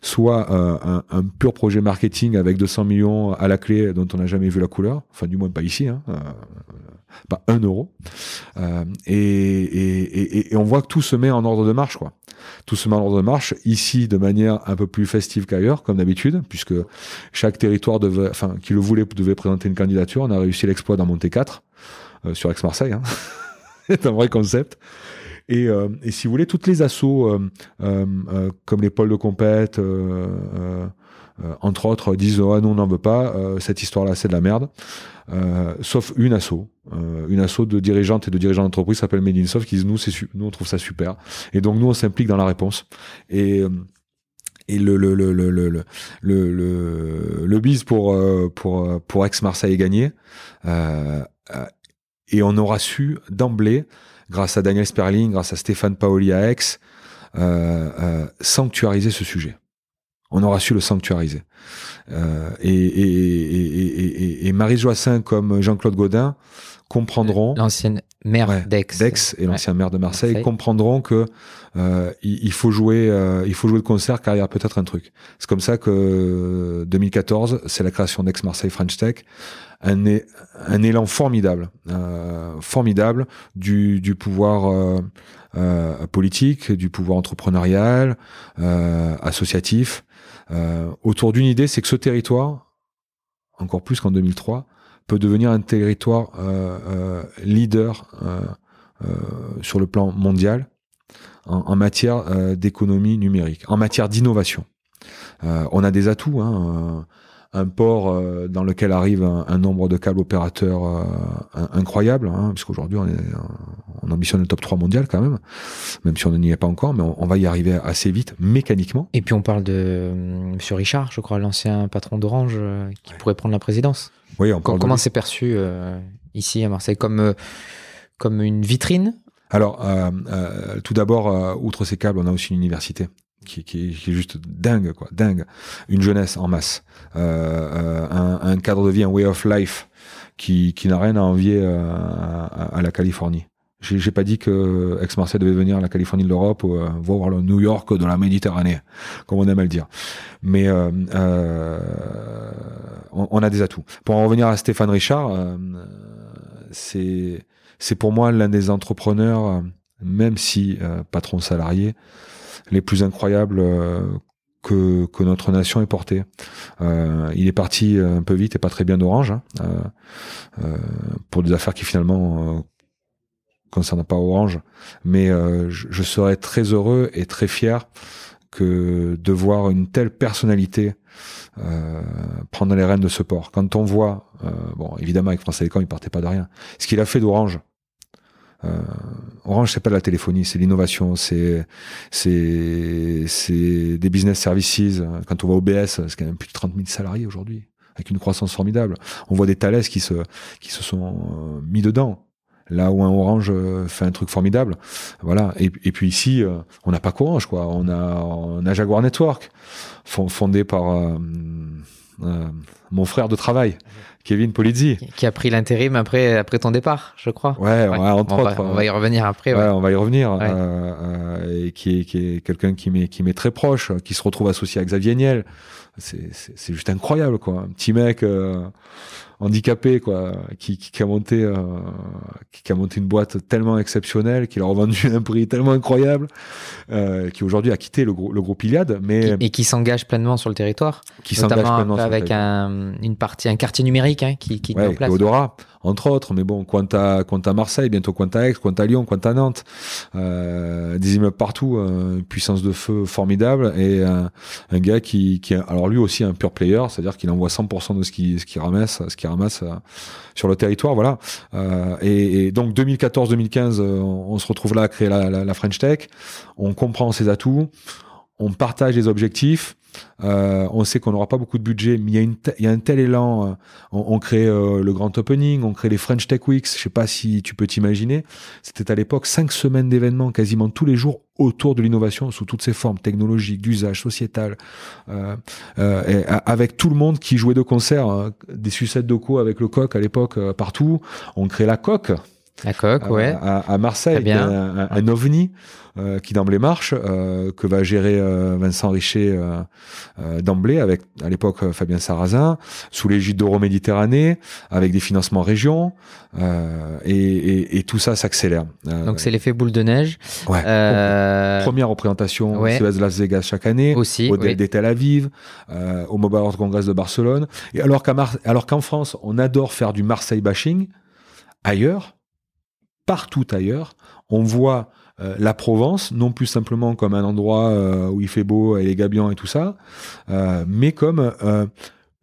soit euh, un, un, pur projet marketing avec 200 millions à la clé dont on n'a jamais vu la couleur, enfin du moins pas ici, hein, euh, pas un euro. Euh, et, et, et, on voit que tout se met en ordre de marche, quoi. Tout se met en ordre de marche ici de manière un peu plus festive qu'ailleurs, comme d'habitude, puisque chaque territoire devait, enfin, qui le voulait, devait présenter une candidature. On a réussi l'exploit d'en monter quatre euh, sur Aix-Marseille. Hein. C'est un vrai concept. Et, euh, et, si vous voulez, toutes les assauts, comme les pôles de compète, entre autres, disent oh, non, on n'en veut pas, cette histoire-là, c'est de la merde. sauf une asso, une asso de dirigeantes et de dirigeants d'entreprise s'appelle Made qui disent nous, nous, on trouve ça super. Et donc, nous, on s'implique dans la réponse. Et et le le le le le le le, bise pour pour pour ex Marseille est gagné euh, et on aura su d'emblée grâce à Daniel Sperling, grâce à Stéphane Paoli à Aix, euh, euh, sanctuariser ce sujet. On aura su le sanctuariser. Euh, et, et, et, et, Marie Joassin comme Jean-Claude Godin comprendront l'ancienne maire d'Aix. d'Aix et l'ancien maire de Marseille, comprendront que euh, il, faut jouer euh, il faut jouer le concert car il y a peut-être un truc. C'est comme ça que 2014 c'est la création d'Aix Marseille French Tech. Un, un élan formidable, euh, formidable du, du pouvoir euh, euh, politique, du pouvoir entrepreneurial, euh, associatif, euh, autour d'une idée, c'est que ce territoire, encore plus qu'en 2003, peut devenir un territoire leader sur le plan mondial en, matière d'économie numérique, en matière d'innovation. on a des atouts. Hein, un port euh, dans lequel arrive un, nombre de câbles opérateurs euh, incroyable, hein, puisqu'aujourd'hui on, est, on ambitionne le top 3 mondial quand même, même si on n'y est pas encore, mais on, va y arriver assez vite mécaniquement. Et puis on parle de euh, Monsieur Richard, je crois, l'ancien patron d'Orange, qui pourrait prendre la présidence. Oui, on parle Comment c'est perçu ici à Marseille? Comme, comme une vitrine? Alors, tout d'abord, outre ces câbles, on a aussi une université qui, est juste dingue, quoi, dingue. Une jeunesse en masse, euh, euh, un, cadre de vie, un way of life qui, qui n'a rien à envier euh, à, la Californie. J'ai pas dit que Ex-Marseille devait venir à la Californie de l'Europe ou voir le New York de la Méditerranée, comme on aime à le dire. Mais on, on, a des atouts. Pour en revenir à Stéphane Richard, c'est c'est pour moi l'un des entrepreneurs, même si patron salarié, les plus incroyables euh, que, notre nation ait porté. Euh, il est parti un peu vite et pas très bien d'Orange hein, euh, euh pour des affaires qui finalement euh, concernent pas Orange, mais euh, je, je, serais très heureux et très fier que de voir une telle personnalité prendre les rênes de ce port. Quand on voit, bon évidemment avec France Télécom il partait pas de rien, ce qu'il a fait d'Orange euh, Orange, c'est pas de la téléphonie, c'est l'innovation, c'est c'est c'est des business services. Quand on va au BS, c'est quand même plus de 30 000 salariés aujourd'hui, avec une croissance formidable. On voit des Thales qui se qui se sont euh, mis dedans. Là où un Orange euh, fait un truc formidable, voilà. Et, et puis ici, euh, on n'a pas qu'Orange, quoi. On a on a Jaguar Network, fondé par mon frère de travail. Kevin Polizzi. Qui a pris l'intérim après, après ton départ, je crois. Ouais, entre on autres. Va, on va y revenir après. Ouais, on va y revenir. Euh, euh, et qui est, qui est quelqu'un qui m'est, qui m'est très proche, qui se retrouve associé à Xavier Niel. C'est, juste incroyable, quoi. Un petit mec euh, handicapé, quoi, qui, qui, a monté, euh, qui, a monté une boîte tellement exceptionnelle, qu'il a revendu à un prix tellement incroyable, euh, qui aujourd'hui a quitté le, le groupe Iliad, mais et qui s'engage pleinement sur le territoire. Qui s'engage pleinement avec un, une partie, un quartier numérique hein, qui, qui ouais, est en place. Odora entre autres. Mais bon, Quanta, Quanta Marseille, bientôt Quanta Aix, Quanta Lyon, Quanta Nantes, euh, des immeubles partout, euh, puissance de feu formidable et euh, un gars qui, qui, alors lui aussi un pur player, c'est-à-dire qu'il envoie 100% de ce qu'il ce qui ramasse, ce qu'il ramasse euh, sur le territoire, voilà. Euh, et, et, donc 2014-2015, on, se retrouve là à créer la, la, la French Tech, on comprend ses atouts, on partage les objectifs. Euh, on sait qu'on n'aura pas beaucoup de budget, mais il y y a un tel élan. Euh, on, on, crée euh, le grand opening, on crée les French Tech Weeks. Je sais pas si tu peux t'imaginer. C'était à l'époque cinq semaines d'événements quasiment tous les jours autour de l'innovation sous toutes ses formes technologiques, d'usage, sociétal, euh, euh, avec tout le monde qui jouait de concert, hein. des sucettes de co avec le coq à l'époque partout. On crée la coque. Ouais. À, à Marseille, bien. Un, un, ovni euh, qui d'emblée marche, euh, que va gérer euh, Vincent Richer d'emblée avec à l'époque Fabien Sarrazin, sous l'égide d'Euro-Méditerranée, avec des financements régions, et, et, et, tout ça s'accélère. Donc c'est l'effet boule de neige. Ouais. Première représentation ouais. Las Vegas chaque année, Aussi, au oui. des Tel Aviv, au Mobile World Congress de Barcelone. Et alors qu'en France, on adore faire du Marseille bashing, ailleurs partout ailleurs, on voit euh, la Provence, non plus simplement comme un endroit euh, où il fait beau et les gabions et tout ça, euh, mais comme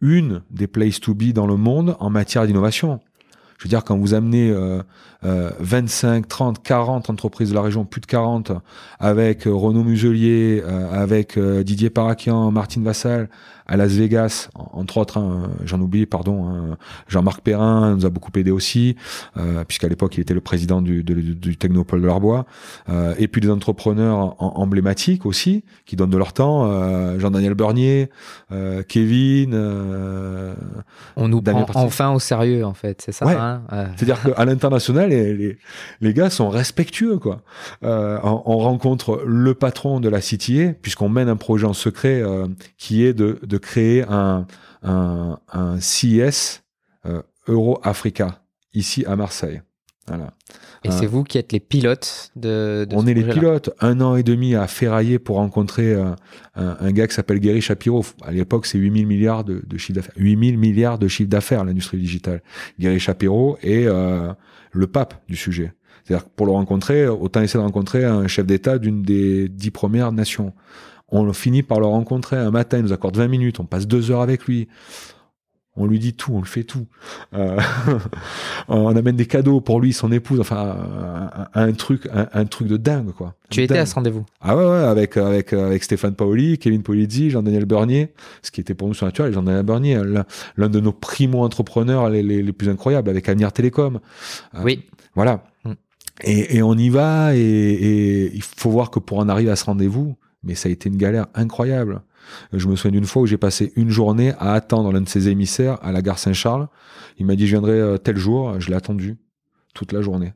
une des places to be dans le monde en matière d'innovation. Je veux dire, quand vous amenez euh, euh, 25, 30, 40 entreprises de la région, plus de 40, avec Renaud Muselier, avec Didier Parakian, Martine Vassal, à Las Vegas, entre autres, hein, j'en oublie, pardon, hein, Jean-Marc Perrin nous a beaucoup aidé aussi, euh, puisqu'à l'époque il était le président du, de, du Technopole de l'Arbois, euh, et puis des entrepreneurs en, emblématiques aussi, qui donnent de leur temps, euh, Jean-Daniel Bernier, Kevin. On nous Damien prend Parti. enfin au sérieux, en fait, c'est ça Ouais. hein Euh, C'est-à-dire qu'à l'international, les, les, les gars sont respectueux, quoi. On, on rencontre le patron de la CTA, puisqu'on mène un projet en secret qui est de, de créer un, un, un CIS euh, Euro-Africa, ici à Marseille. Voilà. Et Euh, c'est vous qui êtes les pilotes de, de on ce est les pilotes. Un an et demi à ferrailler pour rencontrer euh, un, un gars qui s'appelle Gary Shapiro. À l'époque, c'est 8000 milliards de, de chiffre d'affaires. 8000 milliards de chiffre d'affaires, l'industrie digitale. Gary Shapiro est euh, le pape du sujet. C'est-à-dire que pour le rencontrer, autant essayer de rencontrer un chef d'État d'une des dix premières nations. On finit par le rencontrer un matin, il nous accorde 20 minutes, on passe deux heures avec lui on lui dit tout, on le fait tout. Euh, on amène des cadeaux pour lui, son épouse, enfin un, truc, un, truc de dingue quoi. Tu étais à ce rendez-vous? Ah ouais, ouais, avec avec avec Stéphane Paoli, Kevin Polizzi, Jean-Daniel Bernier, ce qui était pour nous surnaturel, Jean-Daniel Bernier, l'un de nos primo entrepreneurs les, les, plus incroyables, avec Avenir Télécom. Euh, oui. Voilà. Mm. Et, et, on y va et, et il faut voir que pour en arriver à ce rendez-vous, mais ça a été une galère incroyable. Je me souviens d'une fois où j'ai passé une journée à attendre l'un de ses émissaires à la gare Saint-Charles. Il m'a dit je viendrai euh, tel jour. Je l'ai attendu toute la journée.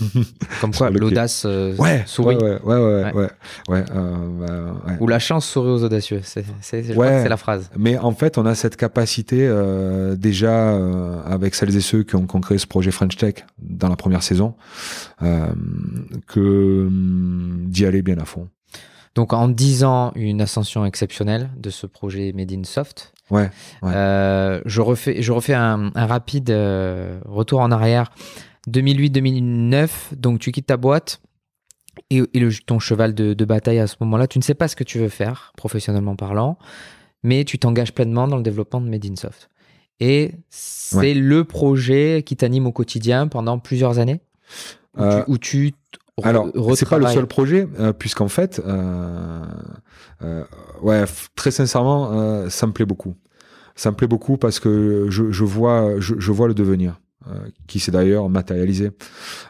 Comme quoi, l'audace euh, ouais, sourit. Ouais, ouais, ouais, ouais, ouais, euh, bah, Ou la chance sourit aux audacieux. C'est, la phrase. Mais en fait, on a cette capacité déjà avec celles et ceux qui ont, créé ce projet French Tech dans la première saison, que hum, d'y aller bien à fond. Donc en 10 ans, une ascension exceptionnelle de ce projet Made in Soft. Ouais. Euh, je refais, je refais un, rapide euh, retour en arrière. 2008-2009, donc tu quittes ta boîte et, ton cheval de, bataille à ce moment-là, tu ne sais pas ce que tu veux faire, professionnellement parlant, mais tu t'engages pleinement dans le développement de Made in Soft. Et c'est le projet qui t'anime au quotidien pendant plusieurs années? Où tu, euh, alors, c'est pas le seul projet, euh, puisqu'en fait, euh, euh, ouais, très sincèrement, ça me plaît beaucoup. Ça me plaît beaucoup parce que je, je vois, je, je, vois le devenir. Qui s'est d'ailleurs matérialisé.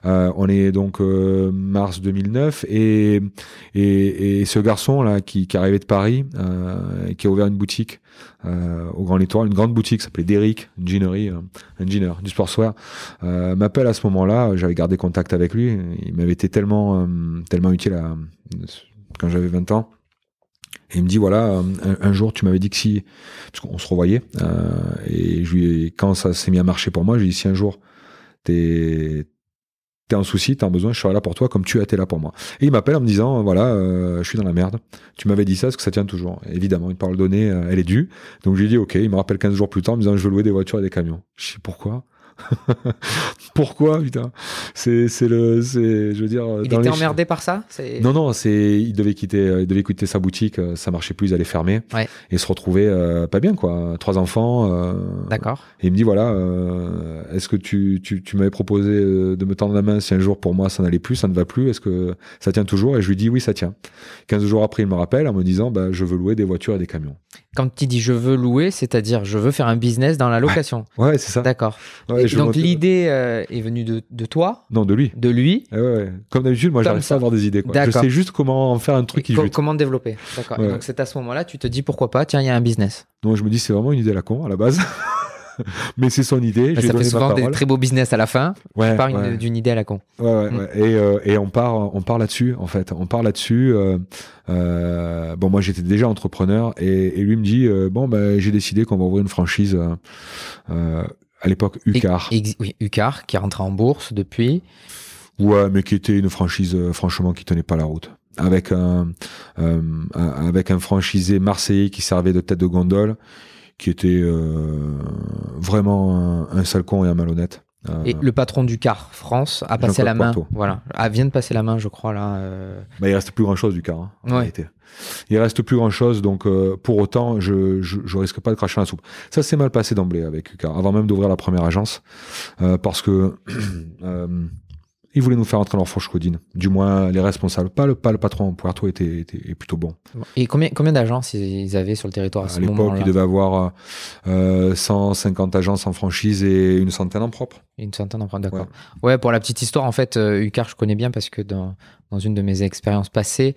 on est donc mars 2009 et, et, et, ce garçon là qui, qui arrivé de Paris, et qui a ouvert une boutique euh, au Grand Littoral, une grande boutique s'appelait Derrick, une euh, un jeaner, du sportswear, euh, m'appelle à ce moment-là. J'avais gardé contact avec lui. Il m'avait été tellement, euh, tellement utile à, quand j'avais 20 ans. Et il me dit voilà, un, jour tu m'avais dit que si, parce qu'on se revoyait, et je quand ça s'est mis à marcher pour moi, j'ai dit si un jour t'es t'es en souci, t'as un besoin, je serai là pour toi comme tu as été là pour moi. Et il m'appelle en me disant, voilà, euh, je suis dans la merde. Tu m'avais dit ça, parce que ça tient toujours? Évidemment, une parole donnée, euh, elle est due. Donc je lui dit, ok, il me rappelle 15 jours plus tard en me disant, je veux louer des voitures et des camions. Je sais pourquoi? Pourquoi, putain? C'est, c'est le, c'est, je veux dire. Il était emmerdé par ça? Non, non, c'est, il devait quitter, il devait quitter sa boutique, euh, ça marchait plus, il allait fermer, ouais. et se retrouver euh, pas bien, quoi. Trois enfants. Euh, D'accord. Et il me dit voilà, euh, est-ce que tu, tu, tu m'avais proposé de me tendre la main si un jour pour moi ça n'allait plus, ça ne va plus, est-ce que ça tient toujours? Et je lui dis oui, ça tient. 15 jours après, il me rappelle en me disant bah, je veux louer des voitures et des camions. Quand tu dis je veux louer, c'est-à-dire je veux faire un business dans la location. Ouais, c'est ça. D'accord. donc l'idée euh, est venue de, de, toi? Non, de lui. De lui? Ah ouais, Comme d'habitude, moi j'arrive pas à avoir des idées. Quoi. Je sais juste comment en faire un truc qui co Comment développer. D'accord. Donc c'est à ce moment-là, tu te dis pourquoi pas, tiens, il y a un business. Donc je me dis c'est vraiment une idée à la con à la base. mais c'est son idée. ça fait souvent des très beaux business à la fin. Ouais, tu pars d'une idée à la con. Ouais, mm. Et, euh, et, on part, on part là-dessus en fait. On part là-dessus. Euh, euh, bon, moi j'étais déjà entrepreneur et, et, lui me dit bon ben j'ai décidé qu'on va ouvrir une franchise. À l'époque Ucar. oui, Ucar qui est rentré en bourse depuis. Ouais, mais qui était une franchise franchement qui tenait pas la route avec un, euh, avec un franchisé marseillais qui servait de tête de gondole qui était euh, vraiment un, sale con et un malhonnête. Euh, et le patron du car France a passé la main. Voilà, a, vient de passer la main, je crois là. Euh... Bah, il reste plus grand chose du car. Hein, ouais. Il reste plus grand chose, donc euh, pour autant, je, je, je, risque pas de cracher la soupe. Ça s'est mal passé d'emblée avec Ucar, avant même d'ouvrir la première agence, euh, parce que ils voulaient nous faire entrer leur codine. Du moins, les responsables. Pas le, pas le patron. Puerto était, était, plutôt bon. Et combien, combien d'agences ils avaient sur le territoire à, ce moment-là À l'époque, ils devaient avoir euh, 150 agences en franchise et une centaine en propre. Une centaine en propre, d'accord. Ouais. pour la petite histoire, en fait, euh, Ucar, je connais bien parce que dans, dans une de mes expériences passées,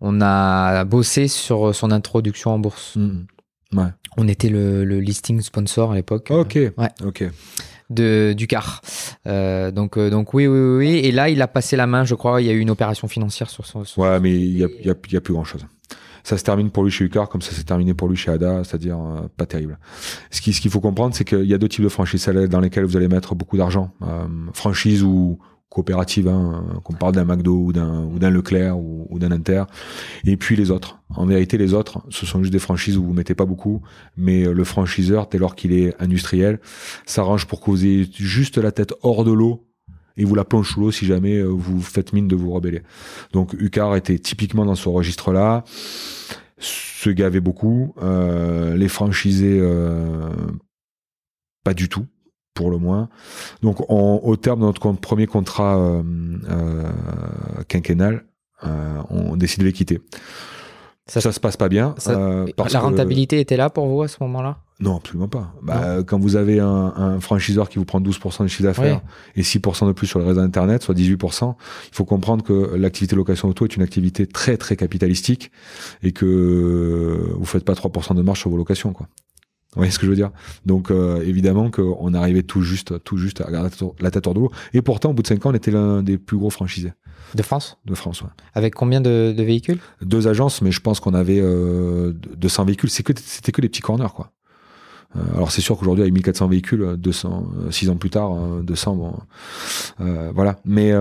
on a bossé sur son introduction en bourse. Mmh. Ouais. On était le, le listing sponsor à l'époque. Ok. Ouais. Ok de du car. Euh, donc euh, donc oui, oui oui et là il a passé la main, je crois, il y a eu une opération financière sur son. ouais, mais il y a, y, a, y a plus grand chose. Ça se termine pour lui chez Ucar comme ça s'est terminé pour lui chez Ada, c'est-à-dire euh, pas terrible. Ce qu'il ce qu'il faut comprendre, c'est qu'il y a deux types de franchises dans lesquelles vous allez mettre beaucoup d'argent. Euh, franchise ou coopérative, hein, qu'on parle d'un McDo ou d'un ou d'un Leclerc ou, d'un Inter, et puis les autres. En vérité, les autres, ce sont juste des franchises où vous mettez pas beaucoup, mais euh, le franchiseur, dès lors qu'il est industriel, s'arrange pour que vous ayez juste la tête hors de l'eau et vous la plonge sous l'eau si jamais euh, vous faites mine de vous rebeller. Donc Ucar était typiquement dans ce registre-là, se gavait beaucoup, euh, les franchisés pas du tout pour le moins. Donc au terme de notre premier contrat quinquennal, on décide de les quitter. Ça, ça se passe pas bien. la rentabilité était là pour vous à ce moment-là? Non, absolument pas. Bah, quand vous avez un, un, franchiseur qui vous prend 12% de chiffre d'affaires et 6% de plus sur le réseau Internet, soit 18%, il faut comprendre que l'activité location auto est une activité très très capitalistique et que vous faites pas 3% de marge sur vos locations. Quoi. Vous voyez ce que je veux dire? Donc euh, évidemment qu'on arrivait tout juste, tout juste à garder la tête hors de l'eau. Et pourtant, au bout de 5 ans, on était l'un des plus gros franchisés. De France? De France, ouais. Avec combien de, de véhicules? Deux agences, mais je pense qu'on avait euh, 200 véhicules. C'était que, que des petits corners, quoi. Euh, alors c'est sûr qu'aujourd'hui avec 1400 véhicules, 200, euh, 6 ans plus tard, 200, euh, bon, euh, voilà. Mais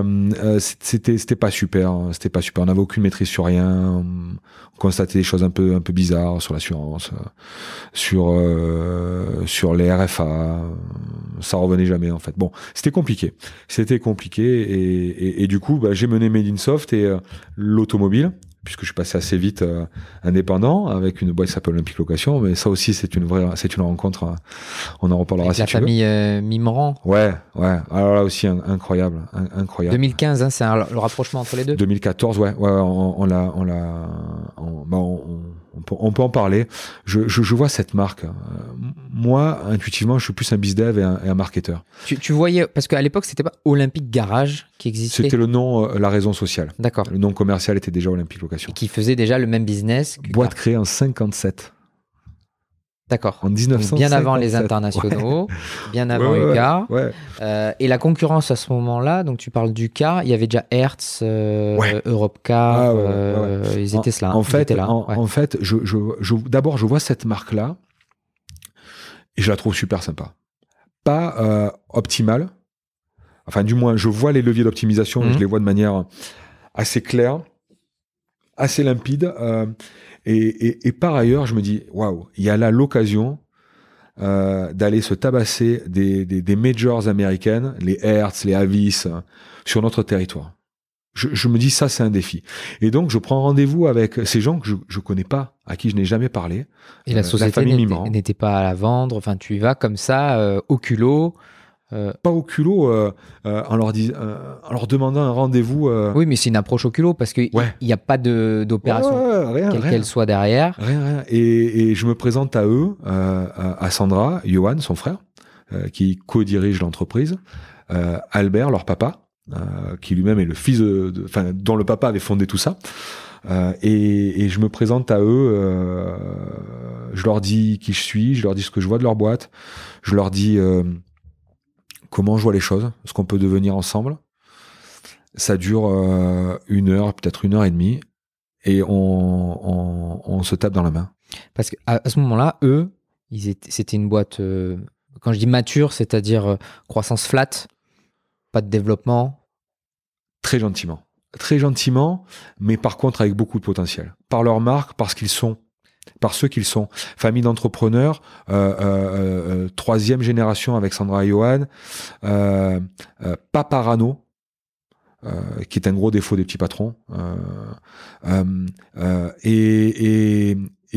c'était c'était pas super, hein. c'était pas super. On n'avait aucune maîtrise sur rien. On constatait des choses un peu un peu bizarres sur l'assurance, sur sur les RFA. Ça revenait jamais en fait. Bon, c'était compliqué. C'était compliqué et, du coup, bah, j'ai mené Made in Soft et l'automobile puisque je suis passé assez vite euh, indépendant avec une boîte qui s'appelle Olympique Location. Mais ça aussi, c'est une vraie, c'est une rencontre. Euh, on en reparlera avec si la famille euh, Mimran. Ouais, ouais. Alors là aussi, incroyable, incroyable. 2015, hein, c'est le rapprochement entre les deux. 2014, ouais, ouais. On, l'a, on l'a, bah, on, on peut, en parler. Je, je, vois cette marque. Euh, moi, intuitivement, je suis plus un bizdev et un, et un marketeur. Tu, tu, voyais, parce qu'à l'époque, c'était pas Olympique Garage qui existait. C'était le nom, euh, la raison sociale. D'accord. Le nom commercial était déjà Olympique Location. qui faisait déjà le même business. Boîte créée en 57. D'accord. En 1957. Bien avant les internationaux, bien avant UCA. Euh, et la concurrence à ce moment-là, donc tu parles d'UCA, il y avait déjà Hertz, euh, Europcar, ah, euh, ils étaient là. En fait, en, fait, je, je, d'abord, je vois cette marque-là et je la trouve super sympa. Pas euh, optimale. Enfin, du moins, je vois les leviers d'optimisation, et je les vois de manière assez claire, assez limpide. Euh, et, par ailleurs, je me dis, waouh, il y a là l'occasion euh, d'aller se tabasser des, des, majors américaines, les Hertz, les Avis, sur notre territoire. Je, me dis, ça, c'est un défi. Et donc, je prends rendez-vous avec ces gens que je ne connais pas, à qui je n'ai jamais parlé. Et la euh, société n'était pas à la vendre. Enfin, tu y vas comme ça, euh, au culot. Euh, pas au culot euh, euh, en, leur en leur demandant un rendez-vous. Oui, mais c'est une approche au culot parce qu'il n'y a pas d'opération, quelle qu'elle soit derrière. Rien, rien. Et, et, je me présente à eux, à Sandra, Johan, son frère, qui co-dirige l'entreprise, Albert, leur papa, qui lui-même est le fils de, enfin, dont le papa avait fondé tout ça. Et, et, je me présente à eux, je leur dis qui je suis, je leur dis ce que je vois de leur boîte, je leur dis comment je vois les choses, ce qu'on peut devenir ensemble. Ça dure euh, une heure, peut-être une heure et demie, et on, se tape dans la main. Parce qu'à à ce moment-là, eux, c'était une boîte, euh, quand je dis mature, c'est-à-dire euh, croissance flat, pas de développement. Très gentiment. Très gentiment, mais par contre avec beaucoup de potentiel. Par leur marque, parce qu'ils sont par ceux qu'ils sont. Famille d'entrepreneurs, euh, euh, euh, troisième génération avec Sandra et Johan, pas parano, qui est un gros défaut des petits patrons, et,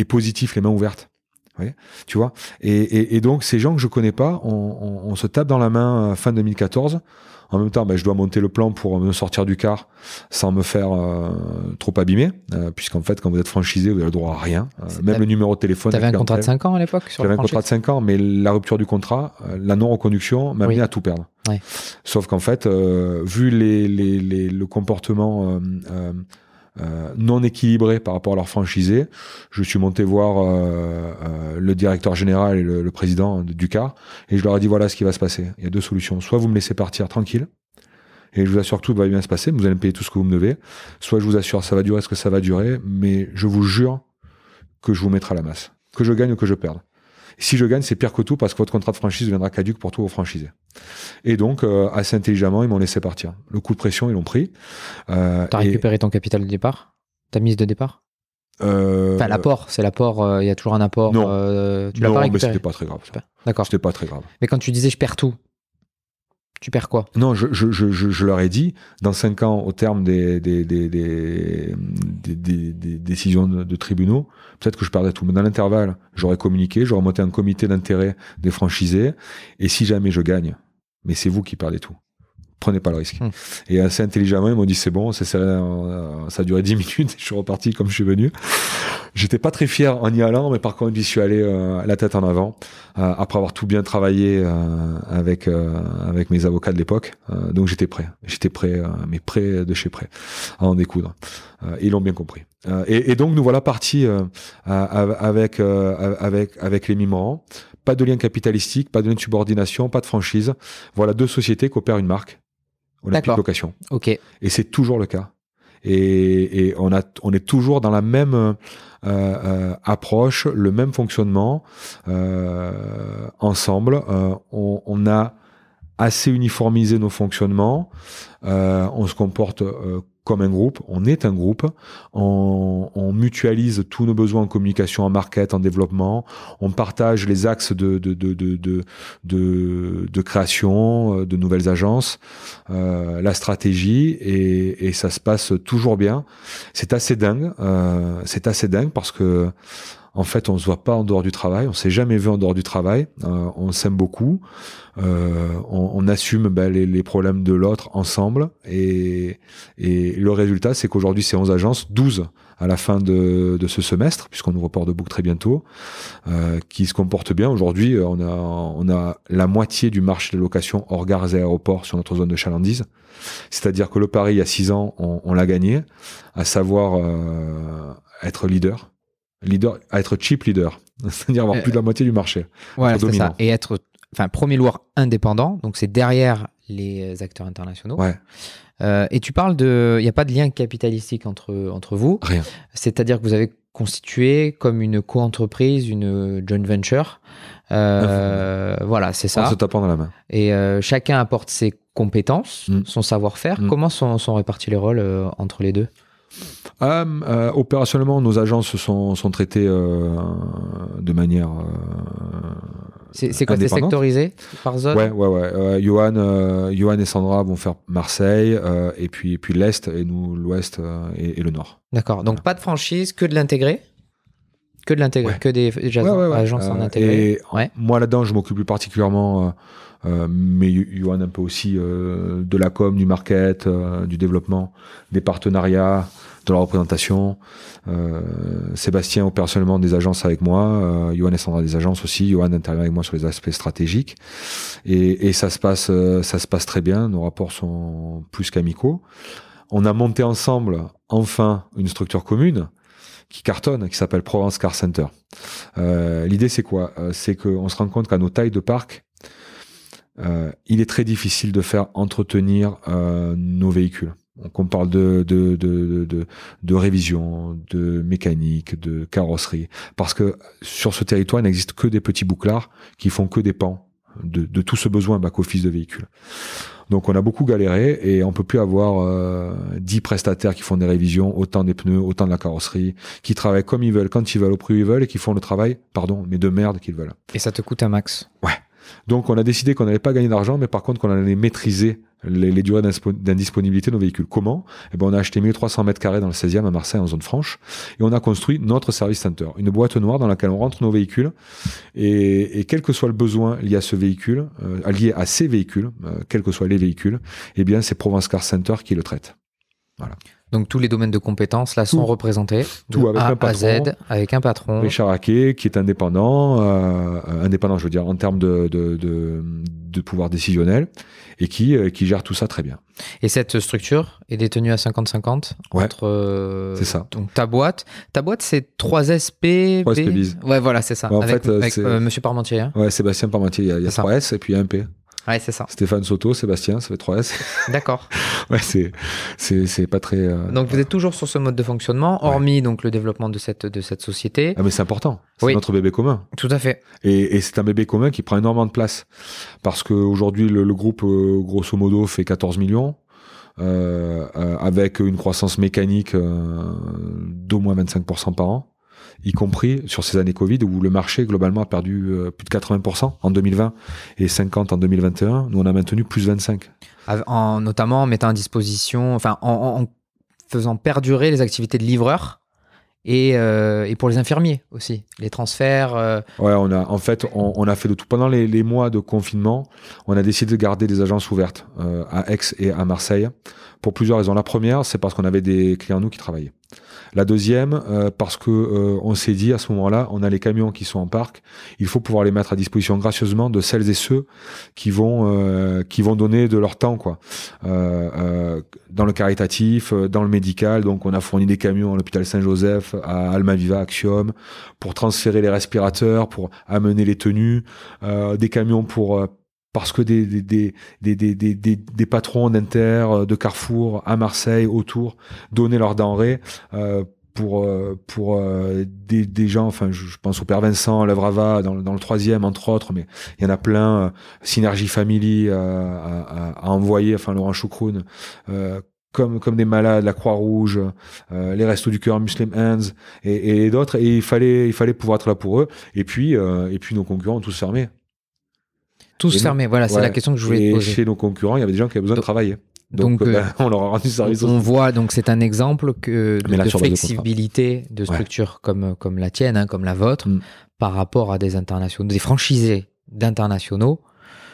positif, les mains ouvertes. tu vois et, donc ces gens que je connais pas, on se tape dans la main fin 2014 en même temps, ben, je dois monter le plan pour me sortir du car sans me faire euh, trop abîmer, euh, puisqu'en fait, quand vous êtes franchisé, vous avez le droit à rien, euh, même le numéro de téléphone. T'avais un contrat de 5 ans à l'époque J'avais un contrat de 5 ans, mais la rupture du contrat, la non-reconduction m'a mis à tout perdre. Sauf qu'en fait, vu les, les, les, le comportement euh, non équilibré par rapport à leur franchisé. Je suis monté voir euh, euh, le directeur général et le, président du CAR et je leur ai dit voilà ce qui va se passer. Il y a deux solutions. Soit vous me laissez partir tranquille et je vous assure que tout va bien se passer, vous allez me payer tout ce que vous me devez. Soit je vous assure ça va durer ce que ça va durer, mais je vous jure que je vous mettrai à la masse, que je gagne ou que je perde. Si je gagne, c'est pire que tout parce que votre contrat de franchise deviendra caduque pour tous vos franchisés. Et donc, euh, assez intelligemment, ils m'ont laissé partir. Le coup de pression, ils l'ont pris. Euh, T'as récupéré ton capital de départ? Ta mise de départ? Euh... Enfin, l'apport, c'est l'apport, euh, il y a toujours un apport. Non, tu l'as pas mais c'était pas très grave. D'accord. C'était pas très grave. Mais quand tu disais je perds tout, Tu perds quoi? Non, je, leur ai dit, dans 5 ans, au terme des, décisions de, tribunaux, peut-être que je perdais tout. Mais dans l'intervalle, j'aurais communiqué, j'aurais monté un comité d'intérêt des franchisés, et si jamais je gagne, mais c'est vous qui perdez tout prenez pas le risque. Hmm. Et assez intelligemment, ils m'ont dit c'est bon, ça, ça, a duré 10 minutes, je suis reparti comme je suis venu. J'étais pas très fier en y allant, mais par contre, j'y suis allé euh, la tête en avant, euh, après avoir tout bien travaillé euh, avec avec mes avocats de l'époque. donc j'étais prêt, j'étais prêt, mais prêt de chez prêt à en découdre. ils l'ont bien compris. Et, et, donc nous voilà partis avec avec avec les Mimorans. Pas de lien capitalistique, pas de lien de subordination, pas de franchise. Voilà deux sociétés qui opèrent une marque Olympique Location. Ok. Et c'est toujours le cas. Et, et, on, a, on est toujours dans la même euh, euh, approche, le même fonctionnement euh, ensemble. Euh, on, on, a assez uniformisé nos fonctionnements. Euh, on se comporte comme un groupe, on est un groupe, on, on, mutualise tous nos besoins en communication, en market, en développement, on partage les axes de, de, de, de, de, de création, euh, de nouvelles agences, euh, la stratégie, et, et, ça se passe toujours bien. C'est assez dingue, euh, c'est assez dingue parce que en fait, on se voit pas en dehors du travail, on s'est jamais vu en dehors du travail, euh, on s'aime beaucoup, euh, on, assume ben, les, les, problèmes de l'autre ensemble, et, le résultat, c'est qu'aujourd'hui, c'est 11 agences, 12 à la fin de, de ce semestre, puisqu'on ouvre port de très bientôt, euh, qui se comportent bien. Aujourd'hui, on a, on la moitié du marché de location hors gares et aéroports sur notre zone de chalandise. C'est-à-dire que le pari, il y a 6 ans, on, l'a gagné, à savoir euh, être leader leader, à être cheap leader, c'est-à-dire avoir euh, plus de la moitié du marché. Ouais, c'est ça. Et être, enfin, premier loueur indépendant, donc c'est derrière les acteurs internationaux. Ouais. Euh, et tu parles de, il n'y a pas de lien capitalistique entre entre vous. Rien. C'est-à-dire que vous avez constitué comme une co-entreprise, une joint venture. Euh, voilà, c'est ça. En se tapant dans la main. Et euh, chacun apporte ses compétences, mm. son savoir-faire. Mm. Comment sont, sont, répartis les rôles euh, entre les deux? Euh, euh, opérationnellement, nos agences sont, sont traitées euh, de manière. c'est quoi, c'est sectorisé par zone? Ouais, ouais, ouais. Johan, Johan et Sandra vont faire Marseille, et puis, et puis l'Est, et nous l'Ouest et, le Nord. D'accord, donc pas de franchise, que de l'intégré? Que de l'intégré, que des, agences en intégré? Et moi là-dedans, je m'occupe plus particulièrement, mais Johan un peu aussi de la com, du market, du développement, des partenariats, de la représentation. Euh, Sébastien opérationnellement des agences avec moi, euh, Johan Sandra des agences aussi. Johan intervient avec moi sur les aspects stratégiques et, et ça se passe, euh, ça se passe très bien. Nos rapports sont plus qu'amicaux. On a monté ensemble enfin une structure commune qui cartonne, qui s'appelle Provence Car Center. Euh, L'idée c'est quoi? Euh, C'est qu'on se rend compte qu'à nos tailles de parc, euh, il est très difficile de faire entretenir euh, nos véhicules. Donc on parle de, de, de, de, de révision, de mécanique, de carrosserie. Parce que sur ce territoire, il n'existe que des petits bouclards qui font que des pans de, de tout ce besoin back-office de véhicules. Donc on a beaucoup galéré et on peut plus avoir euh, 10 prestataires qui font des révisions, autant des pneus, autant de la carrosserie, qui travaillent comme ils veulent, quand ils veulent, au prix où ils veulent et qui font le travail, pardon, mais de merde qu'ils veulent. Et ça te coûte un max? Ouais. Donc on a décidé qu'on n'allait pas gagner d'argent, mais par contre qu'on allait maîtriser les, durées d'indisponibilité de nos véhicules. Comment? Eh ben, On a acheté 1300 mètres carrés dans le 16e à Marseille, en zone franche, et on a construit notre service center, une boîte noire dans laquelle on rentre nos véhicules, et, quel que soit le besoin lié à ce véhicule, euh, lié à ces véhicules, euh, quels que soient les véhicules, eh bien c'est Provence Car Center qui le traite. Voilà. Donc tous les domaines de compétences là sont représentés. Tout avec un patron. À Z, avec un patron. Richard Hackey, qui est indépendant, euh, indépendant, je veux dire, en termes de, de, de, de pouvoir décisionnel, et qui, euh, qui gère tout ça très bien. Et cette structure est détenue à 50-50 ouais, entre. Euh, c'est ça. Donc ta boîte, ta boîte c'est 3SP. 3SP Ouais, voilà, c'est ça. en avec, fait, avec Monsieur Parmentier. hein. Ouais, Sébastien Parmentier, il y a, il y a 3S et puis un P. Ouais, c'est ça. Stéphane Soto, Sébastien, ça fait 3S. D'accord. ouais, c'est, c'est, c'est pas très. euh, Donc vous êtes toujours sur ce mode de fonctionnement, hormis donc le développement de cette de cette société. Ah, mais c'est important. C'est Oui. notre bébé commun. Tout à fait. Et, et c'est un bébé commun qui prend énormément de place. Parce qu'aujourd'hui, le, le groupe, euh, grosso modo, fait 14 millions. Euh, euh, avec une croissance mécanique euh, d'au moins 25% par an. Y compris sur ces années Covid où le marché globalement a perdu euh, plus de 80% en 2020 et 50 en 2021. Nous, on a maintenu plus 25. En, notamment en mettant à disposition, enfin, en, en faisant perdurer les activités de livreur et, euh, et, pour les infirmiers aussi, les transferts. Euh. Ouais, on a en fait on, on, a fait de tout pendant les, les, mois de confinement. On a décidé de garder des agences ouvertes euh, à Aix et à Marseille pour plusieurs raisons. La première, c'est parce qu'on avait des clients nous qui travaillaient. La deuxième, euh, parce que euh, on s'est dit à ce moment-là, on a les camions qui sont en parc, il faut pouvoir les mettre à disposition gracieusement de celles et ceux qui vont euh, qui vont donner de leur temps quoi. dans le caritatif, dans le médical, donc on a fourni des camions à l'hôpital Saint-Joseph, à Almaviva, Axiom, pour transférer les respirateurs, pour amener les tenues, des camions pour parce que des, des, des, des, patrons d'Inter, euh, de Carrefour, à Marseille, autour, donnaient leurs denrées euh, pour, euh, pour euh, des, des gens, enfin je, pense au Père Vincent, Levrava, dans, dans le troisième entre autres, mais il y en a plein, Synergie Family à, à, à, envoyer, enfin Laurent Choucroune, comme comme des malades, la Croix-Rouge, euh, les Restos du Cœur, Muslim Hands et, et d'autres. Et il fallait il fallait pouvoir être là pour eux. Et puis euh, et puis nos concurrents ont tous fermé. Tous fermés, voilà, c'est la question que je voulais et poser. chez nos concurrents, il y avait des gens qui avaient besoin de travailler. Donc, donc euh, ben, on leur a rendu service. On, voit, donc c'est un exemple que de, de flexibilité de, de structures comme, comme la tienne, hein, comme la vôtre, mm. par rapport à des internationaux, des franchisés d'internationaux.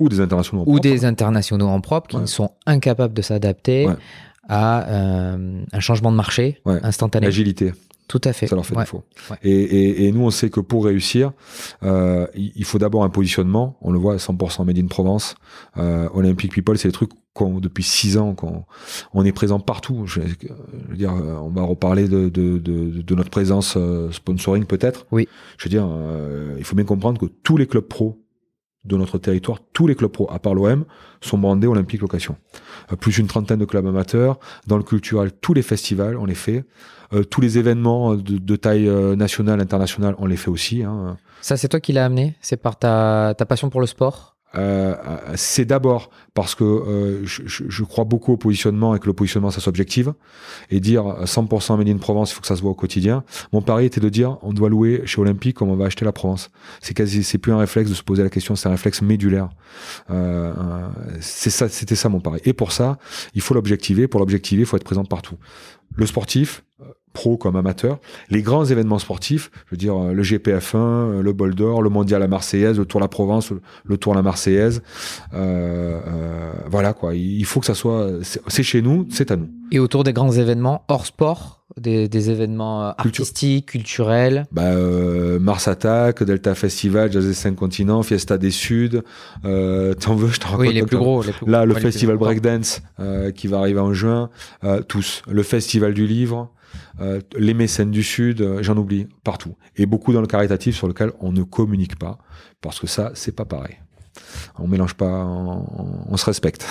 Ou des internationaux en Ou propre. des internationaux en propre qui ouais. sont incapables de s'adapter à euh, un changement de marché instantané. L'agilité. Tout à fait. Ça leur fait ouais. défaut. Ouais. Et, et, et, nous, on sait que pour réussir, euh, il faut d'abord un positionnement. On le voit à 100% Made in Provence. Euh, Olympic People, c'est des trucs qu'on, depuis six ans, qu'on on est présent partout. Je, je, veux dire, on va reparler de, de, de, de notre présence euh, sponsoring peut-être. Oui. Je veux dire, euh, il faut bien comprendre que tous les clubs pro de notre territoire, tous les clubs pro, à part l'OM, sont brandés Olympique Location. Euh, plus une trentaine de clubs amateurs. Dans le culturel, tous les festivals, on les fait. Euh, tous les événements de, de, taille euh, nationale, internationale, on les fait aussi. Hein. Ça, c'est toi qui l'as amené? C'est par ta, ta passion pour le sport? Euh, c'est d'abord parce que euh, je, je, crois beaucoup au positionnement et que le positionnement ça s'objective. Et dire 100% Made in Provence il faut que ça se voit au quotidien. Mon pari était de dire on doit louer chez Olympique comme on va acheter la Provence. C'est quasi c'est plus un réflexe de se poser la question c'est un réflexe médulaire. Euh, c'est ça c'était ça mon pari. Et pour ça il faut l'objectiver. Pour l'objectiver il faut être présent partout le sportif pro comme amateur, les grands événements sportifs, je veux dire euh, le GPF1, euh, le Bol d'Or, le Mondial à Marseillaise, le Tour la Provence, le Tour la Marseillaise, euh, voilà quoi. Il faut que ça soit, c'est chez nous, c'est à nous. Et autour des grands événements hors sport, des, des événements artistiques, culturels. Bah, euh, Mars Attack, Delta Festival, Jazz des cinq continents, Fiesta des Suds. Euh, T'en veux, je t'en raconte. Oui, les plus gros. Les plus Là, gros, le festival Breakdance euh, qui va arriver en juin. tous. Le festival du livre. Euh, les mécènes du Sud, euh, j'en oublie, partout. Et beaucoup dans le caritatif sur lequel on ne communique pas, parce que ça, c'est pas pareil. On mélange pas, on, se respecte.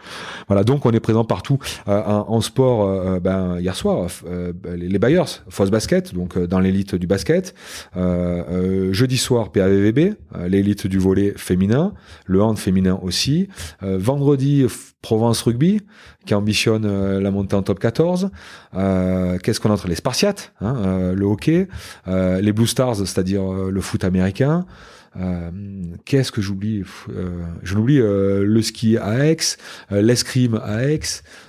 voilà, donc on est présent partout. Euh, en, sport, euh, ben, hier soir, euh, les, Bayers, Foss Basket, donc dans l'élite du basket. jeudi soir, PAVVB, l'élite du volet féminin, le hand féminin aussi. vendredi, Provence Rugby, qui ambitionne euh, la montée en top 14. Euh, Qu'est-ce qu'on entre? Les Spartiates, hein, euh, le hockey, euh, les Blue Stars, c'est-à-dire euh, le foot américain. Qu'est-ce que j'oublie Je l'oublie le ski à Aix, l'escrime à Aix,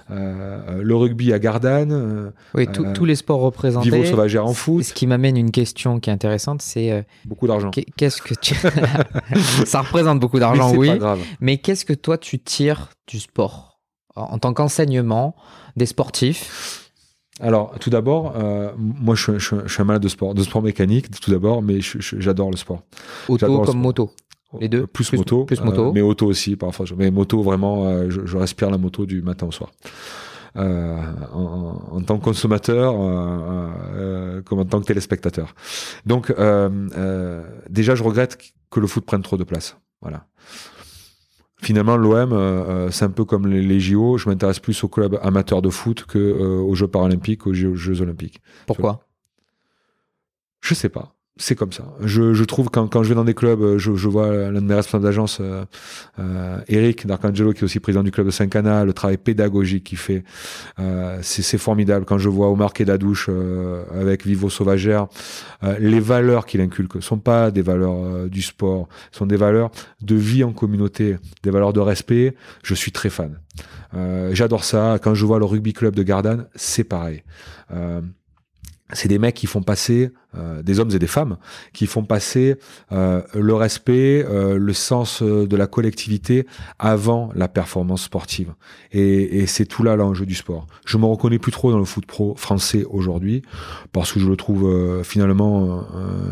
le rugby à Gardanne. oui, tous les sports représentés. Vivo sauvagère en foot. Ce qui m'amène une question qui est intéressante, c'est beaucoup d'argent. Qu'est-ce que tu Ça représente beaucoup d'argent, oui. Mais qu'est-ce que toi tu tires du sport? En tant qu'enseignement des sportifs? Alors, tout d'abord, euh, moi, je, je, je, suis un malade de sport, de sport mécanique, tout d'abord, mais j'adore le sport. Auto comme sport. moto? Les deux? Plus, plus moto, plus moto. Euh, mais auto aussi, parfois. Mais moto, vraiment, euh, je, je, respire la moto du matin au soir. Euh, en, en, tant que consommateur comme en tant que téléspectateur. Donc, déjà, je regrette que le foot prenne trop de place. Voilà finalement l'OM euh, c'est un peu comme les, les JO je m'intéresse plus aux clubs amateurs de foot que euh, aux Jeux paralympiques aux Jeux, Jeux olympiques. Pourquoi? Je sais pas c'est comme ça. Je, je trouve quand, quand je vais dans des clubs, euh, je, je vois l'un de mes responsables d'agence, euh, euh, Eric D'Arcangelo, qui est aussi président du club de Saint-Cana, le travail pédagogique qu'il fait, euh, c'est formidable. Quand je vois Omar Kedadouche euh, avec Vivo Sauvagère, euh, les valeurs qu'il inculque sont pas des valeurs du sport, sont des valeurs de vie en communauté, des valeurs de respect. Je suis très fan. J'adore ça. Quand je vois le rugby club de Gardanne, c'est pareil c'est des mecs qui font passer, euh, des hommes et des femmes, qui font passer euh, le respect, euh, le sens de la collectivité avant la performance sportive. Et, c'est tout là l'enjeu du sport. Je me reconnais plus trop dans le foot pro français aujourd'hui parce que je le trouve finalement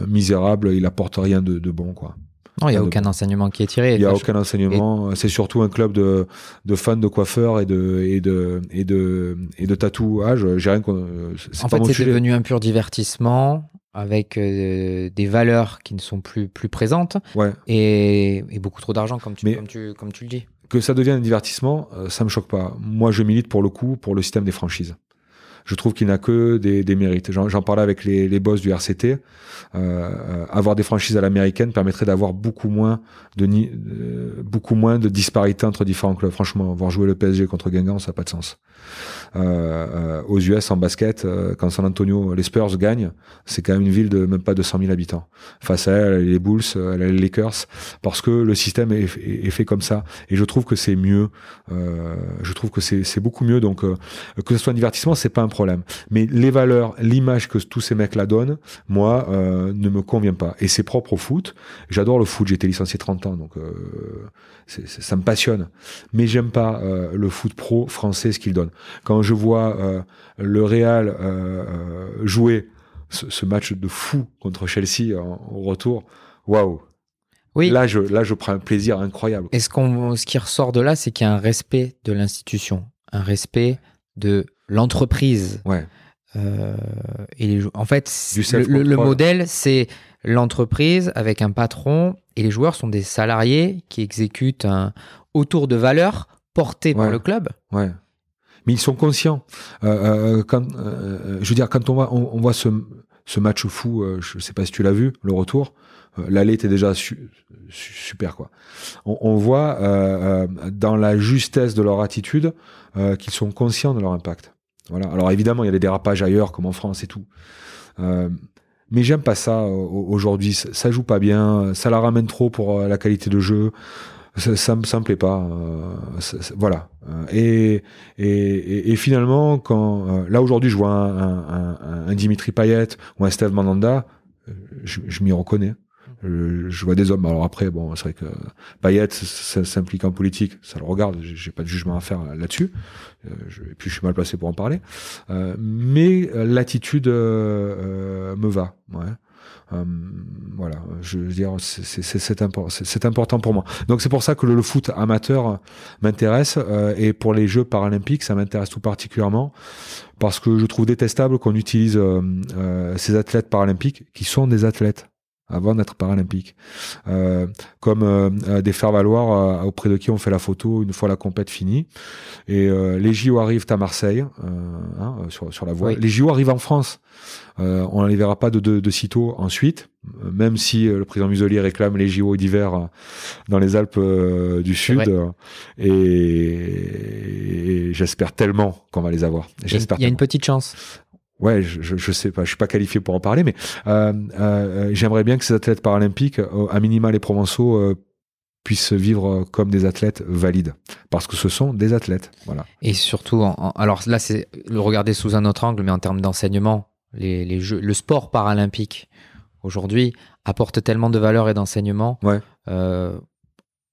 misérable. Il apporte rien de, de bon, quoi. Non, il n'y a aucun enseignement qui est tiré. Il n'y a aucun enseignement. C'est surtout un club de, de fans de coiffeurs et de, et de, et de, et de tatouage. J'ai rien En fait, c'est devenu un pur divertissement avec euh, des valeurs qui ne sont plus, plus présentes ouais. et, et beaucoup trop d'argent, comme tu, comme, tu, comme tu le dis. Que ça devienne un divertissement, euh, ça me choque pas. Moi, je milite pour le coup pour le système des franchises je trouve qu'il n'a que des, des mérites. J'en parlais avec les, les boss du RCT. Euh, avoir des franchises à l'américaine permettrait d'avoir beaucoup moins de euh, beaucoup moins de disparité entre différents clubs. Franchement, voir jouer le PSG contre Guingamp, ça n'a pas de sens. Euh, euh aux US en basket, euh, quand San Antonio, les Spurs gagnent, c'est quand même une ville de même pas 200 000 habitants. Face à elle, les Bulls, les Lakers, parce que le système est, fait comme ça. Et je trouve que c'est mieux. je trouve que c'est beaucoup mieux. Donc que ce soit un divertissement, c'est pas un problème. Mais les valeurs, l'image que tous ces mecs là donnent, moi, ne me convient pas. Et c'est propre au foot. J'adore le foot. J'ai été licencié 30 ans, donc ça me passionne. Mais j'aime pas le foot pro français, ce qu'il donne. Quand je vois euh, le Real euh, jouer ce, ce, match de fou contre Chelsea en, au retour, waouh. Oui. Là, je, là, je prends un plaisir incroyable. Et ce, qu'on, ce qui ressort de là, c'est qu'il y a un respect de l'institution, un respect de l'entreprise. Ouais. Euh, et les, en fait, le, le, modèle, c'est l'entreprise avec un patron et les joueurs sont des salariés qui exécutent un, autour de valeurs portées ouais. par le club. Ouais. Mais ils sont conscients. Euh, euh, quand, euh, je veux dire, quand on, voit ce, match fou, je sais pas si tu l'as vu, le retour, l'aller était déjà su, su, super quoi. On, voit dans la justesse de leur attitude qu'ils sont conscients de leur impact. Voilà. Alors évidemment, il y a des dérapages ailleurs, comme en France et tout. Mais j'aime pas ça aujourd'hui. Ça joue pas bien. Ça la ramène trop pour la qualité de jeu. Ça, ça, ça me plaît pas. Ça, ça, voilà. Et, et, et, finalement, quand là aujourd'hui, je vois un, un, un, Dimitri Payet ou un Steve Mandanda, je, je m'y reconnais. Je, je, vois des hommes. Alors après, bon, c'est vrai que Payet s'implique en politique, ça le regarde. J'ai pas de jugement à faire là-dessus. Euh, et puis je suis mal placé pour en parler. Euh, mais l'attitude euh, me va. Ouais. Euh, voilà, je veux dire, c'est impor important pour moi. Donc c'est pour ça que le, le foot amateur m'intéresse euh, et pour les Jeux paralympiques, ça m'intéresse tout particulièrement parce que je trouve détestable qu'on utilise euh, ces athlètes paralympiques qui sont des athlètes avant d'être paralympique. Euh, comme euh, euh des faire-valoir euh, auprès de qui on fait la photo une fois la compète finie. Et euh, les JO arrivent à Marseille, hein, sur, sur la voie. Oui. Les JO arrivent en France. on ne les verra pas de, de, de sitôt ensuite, même si le président Muselier réclame les JO d'hiver dans les Alpes du Sud. Et, et j'espère tellement qu'on va les avoir. J'espère. Il y a une petite chance. Ouais, je, je sais pas, je suis pas qualifié pour en parler, mais euh, euh, j'aimerais bien que ces athlètes paralympiques, euh, à minima les provençaux, euh, puissent vivre comme des athlètes valides, parce que ce sont des athlètes, voilà. Et surtout, en, en, alors là, c'est le regarder sous un autre angle, mais en termes d'enseignement, les, les jeux, le sport paralympique aujourd'hui apporte tellement de valeurs et d'enseignement. Ouais.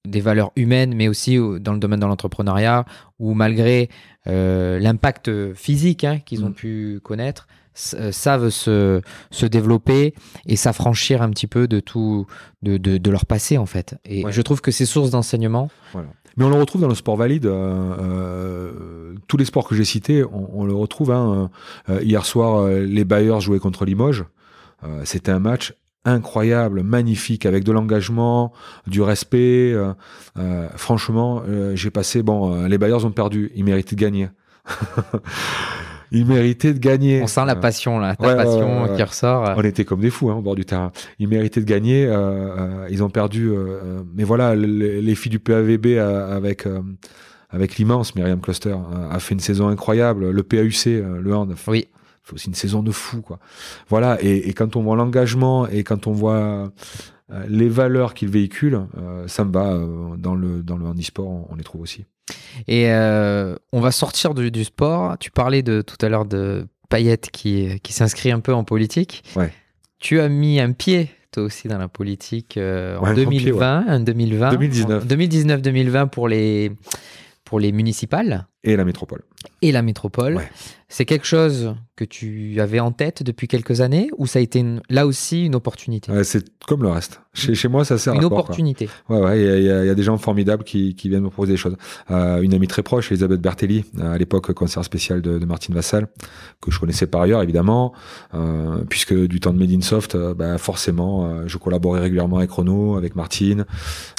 Euh, des valeurs humaines, mais aussi dans le domaine de l'entrepreneuriat, où malgré euh, l'impact physique hein, qu'ils ont mmh. pu connaître, euh, savent se, se développer et s'affranchir un petit peu de tout, de, de, de, leur passé en fait. Et ouais. je trouve que c'est source d'enseignement. Voilà. Mais on le retrouve dans le sport valide. Euh, euh, tous les sports que j'ai cités, on, on, le retrouve. Hein. Euh, hier soir, les Bayers jouaient contre Limoges. C'était un match incroyable, magnifique, avec de l'engagement, du respect. Euh, euh, franchement, euh, j'ai passé. Bon, les Bayers ont perdu, ils méritent de gagner. il méritait de gagner. On sent la passion là, ta ouais, passion qui ressort. On était comme des fous hein, au bord du terrain. Ils méritaient de gagner. ils ont perdu. mais voilà, le- les filles du PAVB avec avec l'immense Myriam Cluster a fait une saison incroyable. Le PAUC, le hand, Oui. Fait aussi une saison de fou quoi. Voilà. Et, et quand on voit l'engagement et quand on voit euh, les valeurs qu'il véhicule, euh, ça me va. euh, dans le dans le handisport, on, on les trouve aussi. Et euh, on va sortir du, du sport. Tu parlais de tout à l'heure de Payet qui, qui s'inscrit un peu en politique. Ouais. Tu as mis un pied toi aussi dans la politique euh, Ouais, en un grand pied, 2020, en 2020, 2019. 2019-2020 pour les pour les municipales Et la métropole. et la métropole. Ouais. C'est quelque chose que tu avais en tête depuis quelques années ou ça a été une- là aussi une opportunité? Ouais, c'est comme le reste. Chez, chez moi, ça sert Une à quoi, quoi? opportunité. Ouais, ouais, il y, a- y y des gens formidables qui, qui viennent me proposer des choses. Euh, une amie très proche, Elisabeth Bertelli, euh, à l'époque conseillère spéciale de, de Martine Vassal, que je connaissais par ailleurs évidemment, euh, puisque du temps de Made in Soft, euh, bah, forcément, je collaborais régulièrement avec Renaud, avec Martine.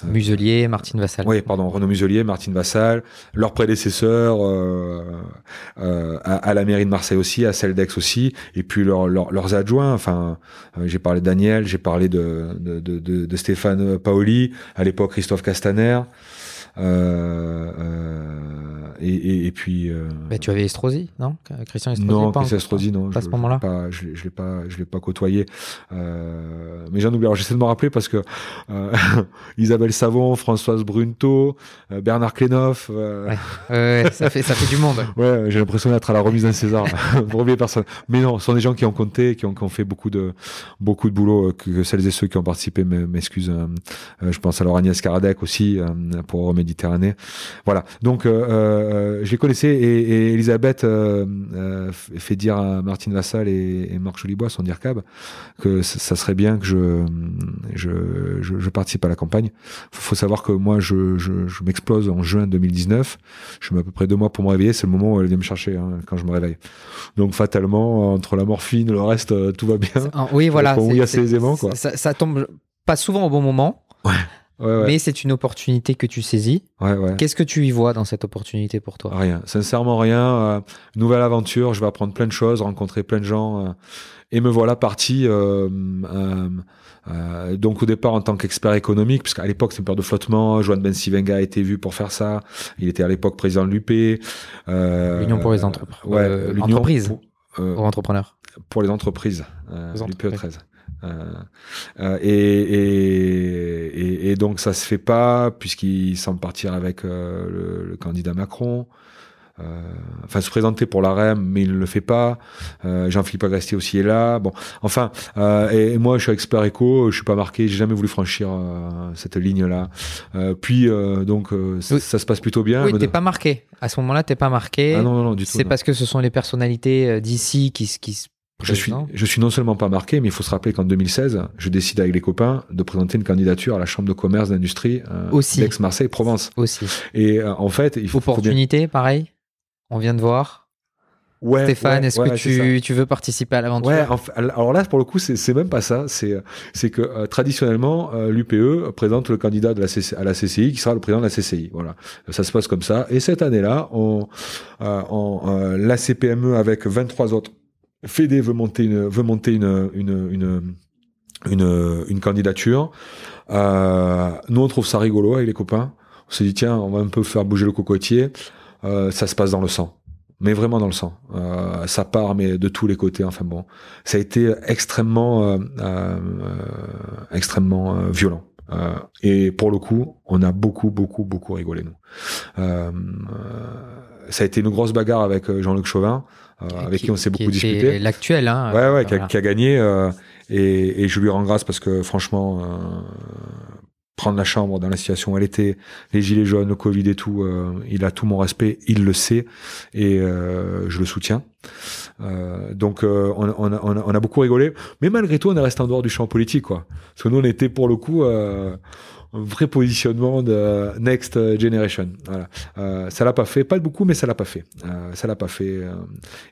Muselier, Martine Vassal. oui, pardon, Renaud Muselier, Martine Vassal, leurs prédécesseurs euh, euh, à, la mairie de Marseille aussi, à celle d'Aix aussi, et puis leurs- adjoints. Enfin, euh, j'ai parlé de Daniel, j'ai parlé de, Stéphane Paoli, à l'époque Christophe Castaner, et, et, et puis. euh, Bah, tu avais Estrosi, non? Christian Estrosi non, pas Christian. Estrosi, non. Pas à ce moment-là pas- Je, l'ai- je l'ai pas, je l'ai pas côtoyé. Euh, mais j'en oublie. Alors j'essaie de me rappeler parce que euh, Isabelle Savon, Françoise Brunto, euh, Bernard Klenov. euh, Ouais. Ouais, ça fait ça fait du monde. Ouais, j'ai l'impression d'être à la remise d'un César pour oublier personne. Mais non, ce sont des gens qui ont compté, qui ont, qui ont fait beaucoup de beaucoup de boulot. euh, Que, que celles et ceux qui ont participé m'excusent. euh, euh, je pense à leur Agnès Karadec aussi euh, pour Méditerranée. Voilà. Donc euh, euh, je les connaissais et, et Elisabeth euh, fait dire à Martine Vassal et, et Marc Jolibois, son DIRCAB, que ça serait bien que je je, je, je participe à la campagne. Faut, faut savoir que moi je, je, je m'explose en juin 2019. Je mets à peu près deux mois pour me réveiller. C'est le moment où elle vient me chercher hein, quand je me réveille. Donc fatalement, entre la morphine, le reste, tout va bien. Oui, voilà. qu'on c'est- oui c'est- assez aisément, quoi. Ça, ça tombe pas souvent au bon moment, Ouais, ouais, mais c'est une opportunité que tu saisis. ouais. Qu'est-ce que tu y vois dans cette opportunité pour toi? Rien, sincèrement rien. Euh, nouvelle aventure, je vais apprendre plein de choses, rencontrer plein de gens. euh, et me voilà parti. euh, donc au départ en tant qu'expert économique, puisqu'à l'époque c'est une période de flottement. Joan Ben Sivenga a été vu pour faire ça. Il était à l'époque président de l'UP. L'Union pour les entreprises. Entreprises. pour, Pour entrepreneurs. pour les entreprises, entreprises. 13. Euh, euh, et, et, et, et donc ça se fait pas puisqu'il semble partir avec euh, le, le candidat Macron. Euh, enfin se présenter pour la REM mais il ne le fait pas Jean-Philippe Agresti aussi est là bon enfin euh, et, et moi je suis expert éco je suis pas marqué j'ai jamais voulu franchir cette ligne là euh, puis euh, donc ça, se passe plutôt bien Oui, t'es pas marqué. À ce moment-là, t'es pas marqué. ah non non non du tout C'est parce que ce sont les personnalités d'ici qui, qui se Je suis, je suis non seulement pas marqué, mais il faut se rappeler qu'en 2016, je décide avec les copains de présenter une candidature à la Chambre de commerce d'industrie euh, d'Aix-Marseille-Provence. aussi. Et euh, en fait, il faut, faut bien- Opportunité, pareil. On vient de voir. Ouais, Stéphane, ouais, est-ce ouais, que tu, tu veux participer à l'aventure? Ouais, en fait, alors là, pour le coup, c'est même pas ça. C'est c'est que euh, traditionnellement, euh, l'UPE présente le candidat de la CC à la CCI qui sera le président de la CCI. Voilà, ça se passe comme ça. Et cette année-là, on, euh, on, euh, la CPME avec 23 autres, Fédé veut monter une veut monter une une une une, candidature. Euh, nous, on trouve ça rigolo avec les copains. On s'est dit tiens, on va un peu faire bouger le cocotier. Euh, ça se passe dans le sang mais vraiment dans le sang. Euh, ça part, mais de tous les côtés. Enfin bon, ça a été extrêmement, euh, euh, extrêmement violent. Et pour le coup, on a beaucoup, beaucoup, beaucoup rigolé nous. Ça a été une grosse bagarre avec Jean-Luc Chauvin, avec qui, on s'est beaucoup disputé. L'actuel, hein. Ouais, ouais, qui a, qui a gagné. euh, et, et je lui rends grâce parce que franchement, euh, prendre la chambre dans la situation où elle était, les gilets jaunes, le Covid et tout, euh, il a tout mon respect, il le sait et euh, je le soutiens. Euh, donc euh, on, on, a, on, a, on a beaucoup rigolé, mais malgré tout, on est resté en dehors du champ politique, quoi. Parce que nous, on était pour le coup euh, un vrai positionnement de next generation. Voilà. Euh, ça l'a pas fait, pas beaucoup, mais ça l'a pas fait. Euh, ça l'a pas fait. euh.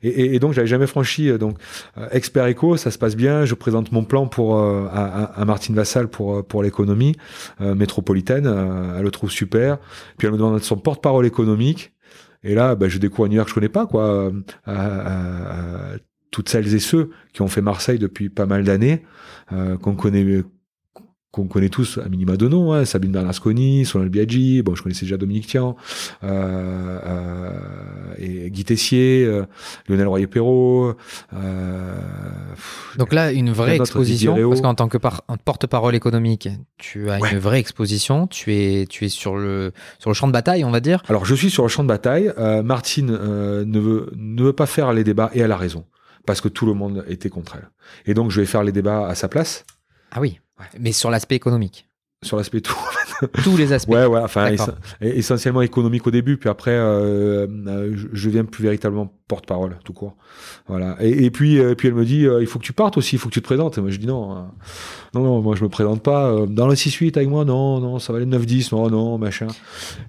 Et, et, et donc j'avais jamais franchi. euh, Donc euh, expert éco, ça se passe bien. Je présente mon plan pour euh, à, à- Martine Vassal pour euh, pour l'économie euh, métropolitaine. Euh, elle le trouve super. Puis elle me demande son porte-parole économique. et là, bah, je découvre un univers que je connais pas, quoi. Euh, toutes celles et ceux qui ont fait Marseille depuis pas mal d'années, qu'on connaît qu'on connaît tous à minima de nom, hein, Sabine Bernasconi, Solal Biaggi, bon, je connaissais déjà Dominique Tian, euh, euh, et Guy Tessier, euh, Lionel Royer-Perrault. Euh, Donc là, une vraie exposition, parce qu'en tant que porte-parole économique, tu as une vraie exposition, tu es, tu es sur, le, sur le champ de bataille, on va dire. Alors, je suis sur le champ de bataille. Martine ne, veut, ne veut pas faire les débats, et elle a raison, parce que tout le monde était contre elle. Et donc, je vais faire les débats à sa place. Ah oui. Mais sur l'aspect économique. Sur l'aspect tout. Tous les aspects. Ouais, ouais, enfin, essentiellement économique au début, puis après, euh, euh, je viens plus véritablement porte-parole, tout court. Voilà. Et, puis, euh, puis elle me dit, il faut que tu partes aussi, il faut que tu te présentes. Et moi, je dis non, non, non, moi, je me présente pas. Dans le 6-8 avec moi, non, non, ça va aller 9-10, non, non, machin.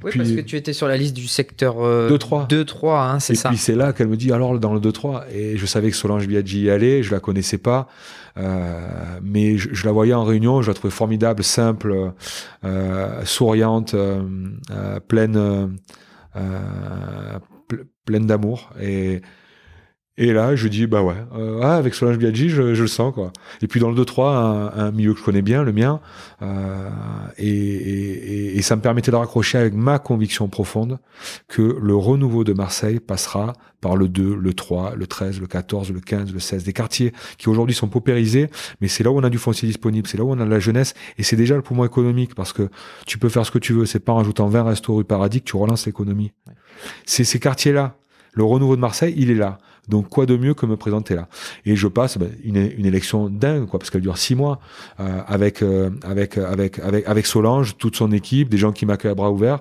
Oui, parce que tu étais sur la liste du secteur 2-3. 2-3, hein, c'est ça. Et puis, c'est là qu'elle me dit, alors, dans le 2-3. Et je savais que Solange Biaggi y allait, je la connaissais pas. Euh, mais je, la voyais en réunion, je la trouvais formidable, simple, euh, souriante, euh, pleine, pleine d'amour. Et, et là, je dis, bah ouais, euh, ah, avec Solange Biaggi, je, je, le sens, quoi. Et puis dans le 2-3, un, un, milieu que je connais bien, le mien, euh, et, et, et, ça me permettait de raccrocher avec ma conviction profonde que le renouveau de Marseille passera par le 2, le 3, le 13, le 14, le 15, le 16, des quartiers qui aujourd'hui sont paupérisés, mais c'est là où on a du foncier disponible, c'est là où on a de la jeunesse, et c'est déjà le poumon économique, parce que tu peux faire ce que tu veux, c'est pas en rajoutant 20 restos rue Paradis que tu relances l'économie. C'est ces quartiers-là. Le renouveau de Marseille, il est là. Donc quoi de mieux que me présenter là? Et je passe ben, une, une, élection dingue, quoi, parce qu'elle dure six mois, euh, avec, euh, avec, avec, avec, avec Solange, toute son équipe, des gens qui m'accueillent à bras ouverts,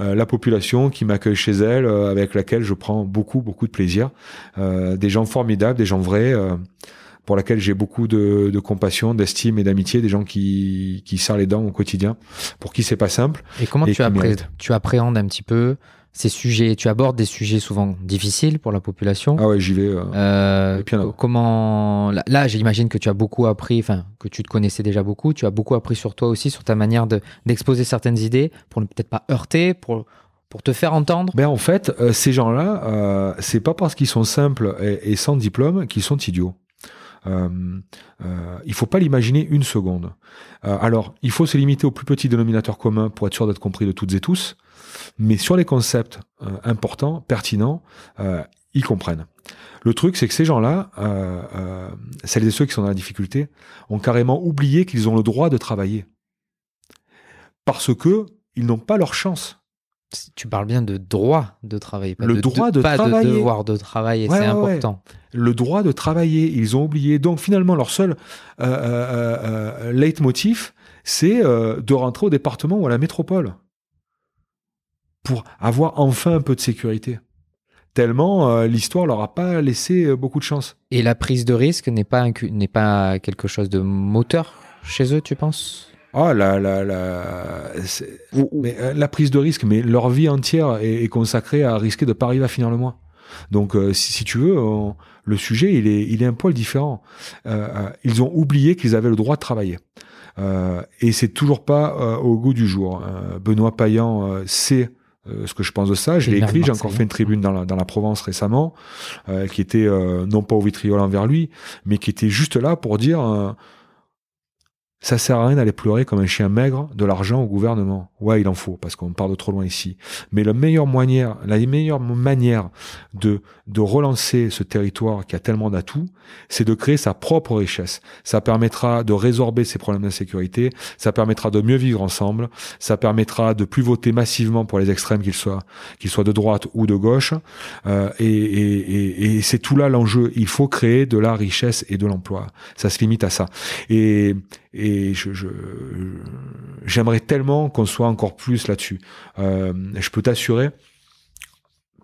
euh, la population qui m'accueille chez elle, euh, avec laquelle je prends beaucoup, beaucoup de plaisir. Euh, des gens formidables, des gens vrais pour laquelle j'ai beaucoup de, de compassion, d'estime et d'amitié, des gens qui, qui serrent les dents au quotidien, pour qui c'est pas simple. Et comment tu, tu appréhendes un petit peu ces sujets, tu abordes des sujets souvent difficiles pour la population. Ah ouais, j'y vais. Euh, euh comment là, j'imagine que tu as beaucoup appris, enfin que tu te connaissais déjà beaucoup. Tu as beaucoup appris sur toi aussi, sur ta manière de d'exposer certaines idées pour ne peut-être pas heurter, pour pour te faire entendre. Ben en fait, euh, ces gens-là, euh, c'est pas parce qu'ils sont simples et, et sans diplôme qu'ils sont idiots. Euh, euh, il faut pas l'imaginer une seconde. Euh, alors, il faut se limiter au plus petit dénominateur commun pour être sûr d'être compris de toutes et tous. Mais sur les concepts euh, importants, pertinents, euh, ils comprennent. Le truc, c'est que ces gens-là, euh, celles et ceux qui sont dans la difficulté, ont carrément oublié qu'ils ont le droit de travailler. Parce que ils n'ont pas leur chance. Tu parles bien de droit de travailler, pas le de, droit de, travailler. de devoir de travailler, c'est important. Le droit de travailler, ils ont oublié. Donc finalement, leur seul euh, euh, leitmotiv, c'est de rentrer au département ou à la métropole pour avoir enfin un peu de sécurité. Tellement euh, l'histoire leur a pas laissé euh, beaucoup de chance. Et la prise de risque n'est pas n'est pas quelque chose de moteur chez eux, tu penses? Ah, la, la, la, mais, euh, la prise de risque, mais leur vie entière est, consacrée à risquer de pas arriver à finir le mois. Donc, si, si, tu veux, le sujet, il est, il est un poil différent. ils ont oublié qu'ils avaient le droit de travailler. et c'est toujours pas au goût du jour. Benoît Payan sait euh, ce que je pense de ça. Je l'ai écrit, j'ai encore fait une tribune dans la, dans la Provence récemment, euh, qui était euh, non pas au vitriol envers lui, mais qui était juste là pour dire ça sert à rien d'aller pleurer comme un chien maigre de l'argent au gouvernement. Ouais, il en faut, parce qu'on part de trop loin ici. Mais la meilleure manière, la meilleure manière de, de relancer ce territoire qui a tellement d'atouts, c'est de créer sa propre richesse. Ça permettra de résorber ses problèmes d'insécurité, ça permettra de mieux vivre ensemble, ça permettra de plus voter massivement pour les extrêmes qu'ils soient, qu'ils soient de droite ou de gauche. Euh, et, et, et c'est tout là l'enjeu. Il faut créer de la richesse et de l'emploi. Ça se limite à ça. Et, et j'aimerais tellement qu'on soit encore plus là-dessus. Euh, je peux t'assurer,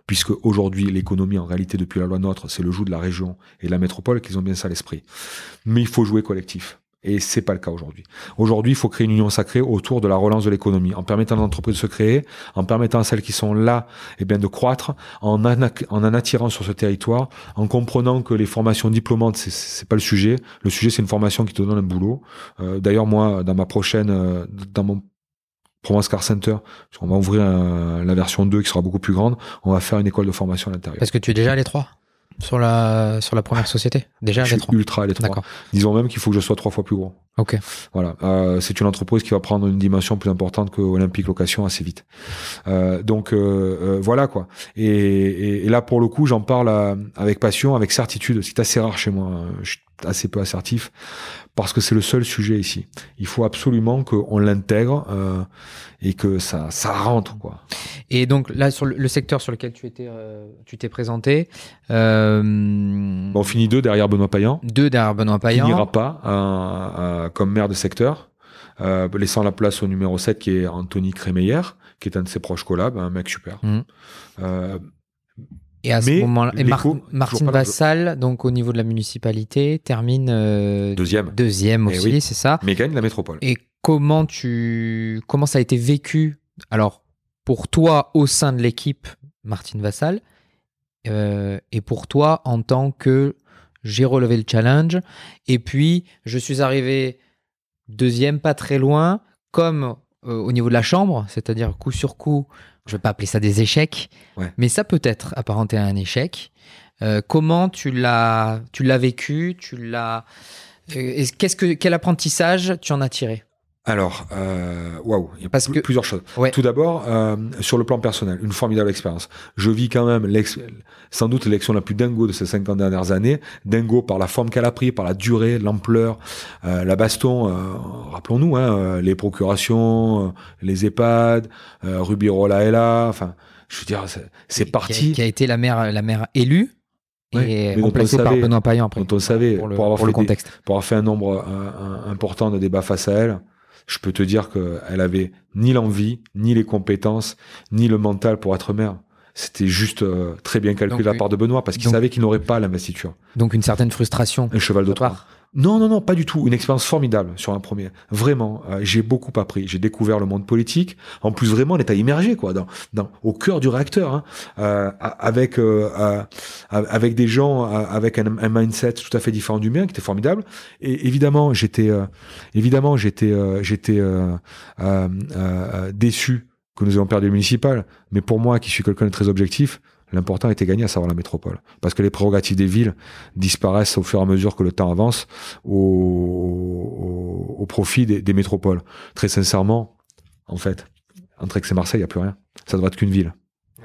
puisque aujourd'hui l'économie en réalité depuis la loi NOTRe c'est le joug de la région et de la métropole qu'ils ont bien ça à l'esprit. Mais il faut jouer collectif. Et c'est pas le cas aujourd'hui. Aujourd'hui, il faut créer une union sacrée autour de la relance de l'économie, en permettant aux entreprises de se créer, en permettant à celles qui sont là, eh bien, de croître, en en, attirant sur ce territoire, en comprenant que les formations diplômantes, c'est pas le sujet. Le sujet, c'est une formation qui te donne un boulot. Euh, D'ailleurs, moi, dans ma prochaine, euh, dans mon Provence Car Center, qu'on va ouvrir un- la version 2 qui sera beaucoup plus grande. On va faire une école de formation à l'intérieur. Parce que tu es déjà à l'étroit sur la, sur la première société. Déjà Je suis ultra. D'accord. Disons même qu'il faut que je sois trois fois plus gros. Ok. Voilà, Euh, c'est une entreprise qui va prendre une dimension plus importante que Olympique Location assez vite. Euh, donc euh, euh, voilà quoi. Et, et- et là pour le coup, j'en parle euh, avec passion, avec certitude. C'est assez rare chez moi. Je suis assez peu assertif parce que c'est le seul sujet ici. Il faut absolument qu'on l'intègre euh, et que ça ça rentre quoi. Et donc là, sur le, secteur sur lequel tu étais, euh, tu t'es présenté, euh, Bon, on finit deux derrière Benoît Payan. deux derrière Benoît qui Payan. n'ira pas euh, euh, comme maire de secteur, euh, laissant la place au numéro 7 qui est Anthony Crémeyer, qui est un de ses proches collabs, un mec super. Euh, Et à ce moment-là, et Mar- Martine Vassal, donc au niveau de la municipalité, termine euh, deuxième, deuxième Eh aussi, oui. c'est ça. mais gagne la métropole. Et comment tu, comment ça a été vécu Alors pour toi au sein de l'équipe Martine Vassal, euh, et pour toi en tant que j'ai relevé le challenge, et puis je suis arrivé deuxième, pas très loin, comme euh, au niveau de la chambre, c'est-à-dire coup sur coup. Je vais pas appeler ça des échecs, Ouais. mais ça peut être apparenté à un échec. Euh, comment tu l'as, tu l'as vécu, tu l'as, euh, est-ce- qu'est-ce que, quel apprentissage tu en as tiré? Alors, euh, waouh, il y a Parce pl- que- plusieurs choses. Ouais. Tout d'abord, euh, sur le plan personnel, une formidable expérience. Je vis quand même sans doute l'élection la plus dingo de ces 50 dernières années. Dingo par la forme qu'elle a pris, par la durée, l'ampleur, euh, la baston. euh, Rappelons-nous, hein, euh, les procurations, euh, les EHPAD, euh, Rubirola est là. Enfin, je veux dire, c'est- parti. Qui a, été la maire, la maire élue et remplacée par Benoît Payan après. dont on savait, pour le, pour avoir pour le fait des- contexte. pour avoir fait un nombre un- important de débats face à elle, je peux te dire qu'elle avait ni l'envie, ni les compétences, ni le mental pour être maire. C'était juste euh, très bien calculé Donc, de la part de Benoît parce qu'il savait qu'il n'aurait pas l'investiture. Donc une certaine frustration. Un cheval de de Troie. Non, non, non, pas du tout. Une expérience formidable sur un premier. Vraiment, euh, j'ai beaucoup appris. J'ai découvert le monde politique. En plus, vraiment, on était immergé, quoi, dans, au cœur du réacteur, hein, euh, avec euh, avec des gens avec un, un mindset tout à fait différent du mien, qui était formidable. Et évidemment, j'étais évidemment j'étais j'étais déçu que nous ayons perdu le municipal. Mais pour moi, qui suis quelqu'un de très objectif, l'important était gagné, à savoir la métropole. Parce que les prérogatives des villes disparaissent au fur et à mesure que le temps avance au, au, au profit des, des métropoles. Très sincèrement, en fait, entre Aix et Marseille, il n'y a plus rien. Ça devrait être qu'une ville.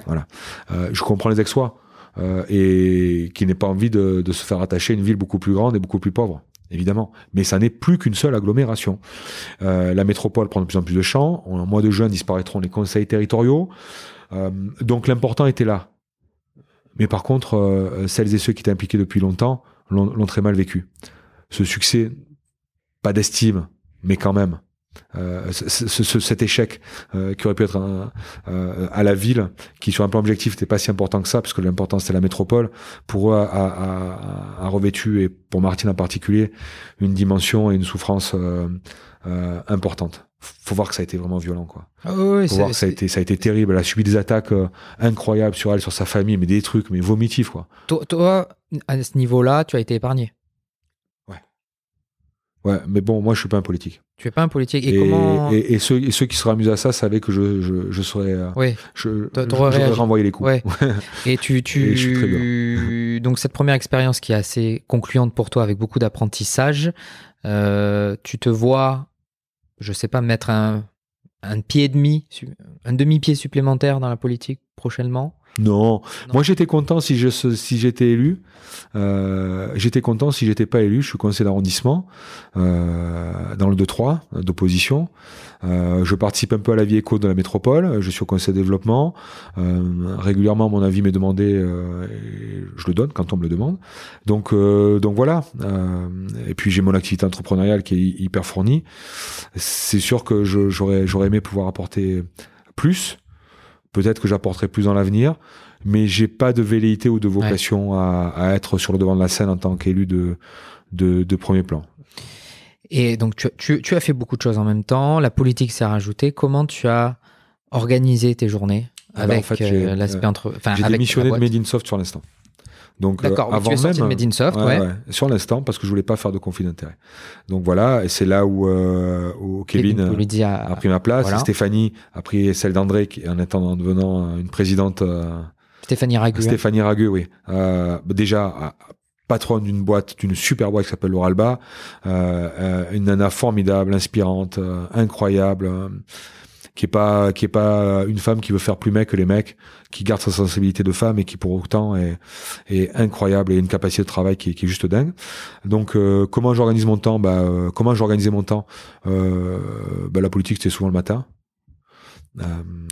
Voilà. Euh, je comprends les Aixois euh, et qui n'aient pas envie de, de se faire attacher à une ville beaucoup plus grande et beaucoup plus pauvre. Évidemment, mais ça n'est plus qu'une seule agglomération. Euh, la métropole prend de plus en plus de champs. En mois de juin disparaîtront les conseils territoriaux. Euh, donc l'important était là. Mais par contre, euh, celles et ceux qui étaient impliqués depuis longtemps l'ont très mal vécu. Ce succès, pas d'estime, mais quand même. Euh, ce- ce- ce- cet échec euh, qui aurait pu être un- euh, à la ville, qui sur un plan objectif n'était pas si important que ça, parce que l'important c'était la métropole, pour eux a, a- a- a revêtu, et pour Martine en particulier, une dimension et une souffrance euh, euh, importante. Faut voir que ça a été vraiment violent, quoi. Ah oui, Faut voir que ça a été, ça a été terrible. Elle a subi des attaques euh, incroyables sur elle, sur sa famille, mais des trucs, mais vomitifs, quoi. Toi, toi, à ce niveau-là, tu as été épargné. Ouais, mais bon, moi, je suis pas un politique. Tu es pas un politique. Et, Et, comment et- et ceux, et ceux qui seraient amusés à ça savaient que je, je, je serais, euh, Oui. je, je- renvoyé les coups. Ouais. Et tu, tu... Et je suis très donc cette première expérience qui est assez concluante pour toi avec beaucoup d'apprentissage, euh, tu te vois, je sais pas, mettre un, un pied et demi, un demi-pied supplémentaire dans la politique prochainement? Non. Non. moi j'étais content si je si j'étais élu. Euh, j'étais content si j'étais pas élu. Je suis conseiller d'arrondissement euh, dans le 2-3 euh, d'opposition. Euh, je participe un peu à la vie éco de la métropole. Je suis au conseil de développement. Euh, régulièrement, mon avis m'est demandé. euh, et je le donne quand on me le demande. Donc donc voilà. Et puis j'ai mon activité entrepreneuriale qui est hy- hyper fournie. C'est sûr que j'aurais j'aurais aimé pouvoir apporter plus. Peut-être que j'apporterai plus dans l'avenir, mais j'ai pas de velléité ou de vocation à, à être sur le devant de la scène en tant qu'élu de, de, de premier plan. Et donc tu, tu, tu as fait beaucoup de choses en même temps. La politique s'est rajoutée. Comment tu as organisé tes journées Ah bah, en avec fait, euh, j'ai- l'aspect euh, entre, enfin J'ai avec démissionné de Made in Soft sur l'instant. Donc, euh, D'accord, tu avant es sorti de même, Made in Soft, ouais. sur l'instant, parce que je voulais pas faire de conflit d'intérêt. Donc voilà, et c'est là où, euh, où Kevin, a- a pris ma place, voilà. et Stéphanie a pris celle d'André, en en devenant une présidente. euh, Stéphanie Ragu. Stéphanie Ragueux, oui. Euh, bah, déjà, euh, patronne d'une boîte, d'une super boîte qui s'appelle l'Oralba. Euh, euh, une nana formidable, inspirante, euh, incroyable. qui est pas qui est pas une femme qui veut faire plus mec que les mecs, qui garde sa sensibilité de femme et qui pour autant est, incroyable et une capacité de travail qui, est- juste dingue. Donc comment j'organise mon temps? Bah, comment j'organisais mon temps? Bah, La politique c'était souvent le matin.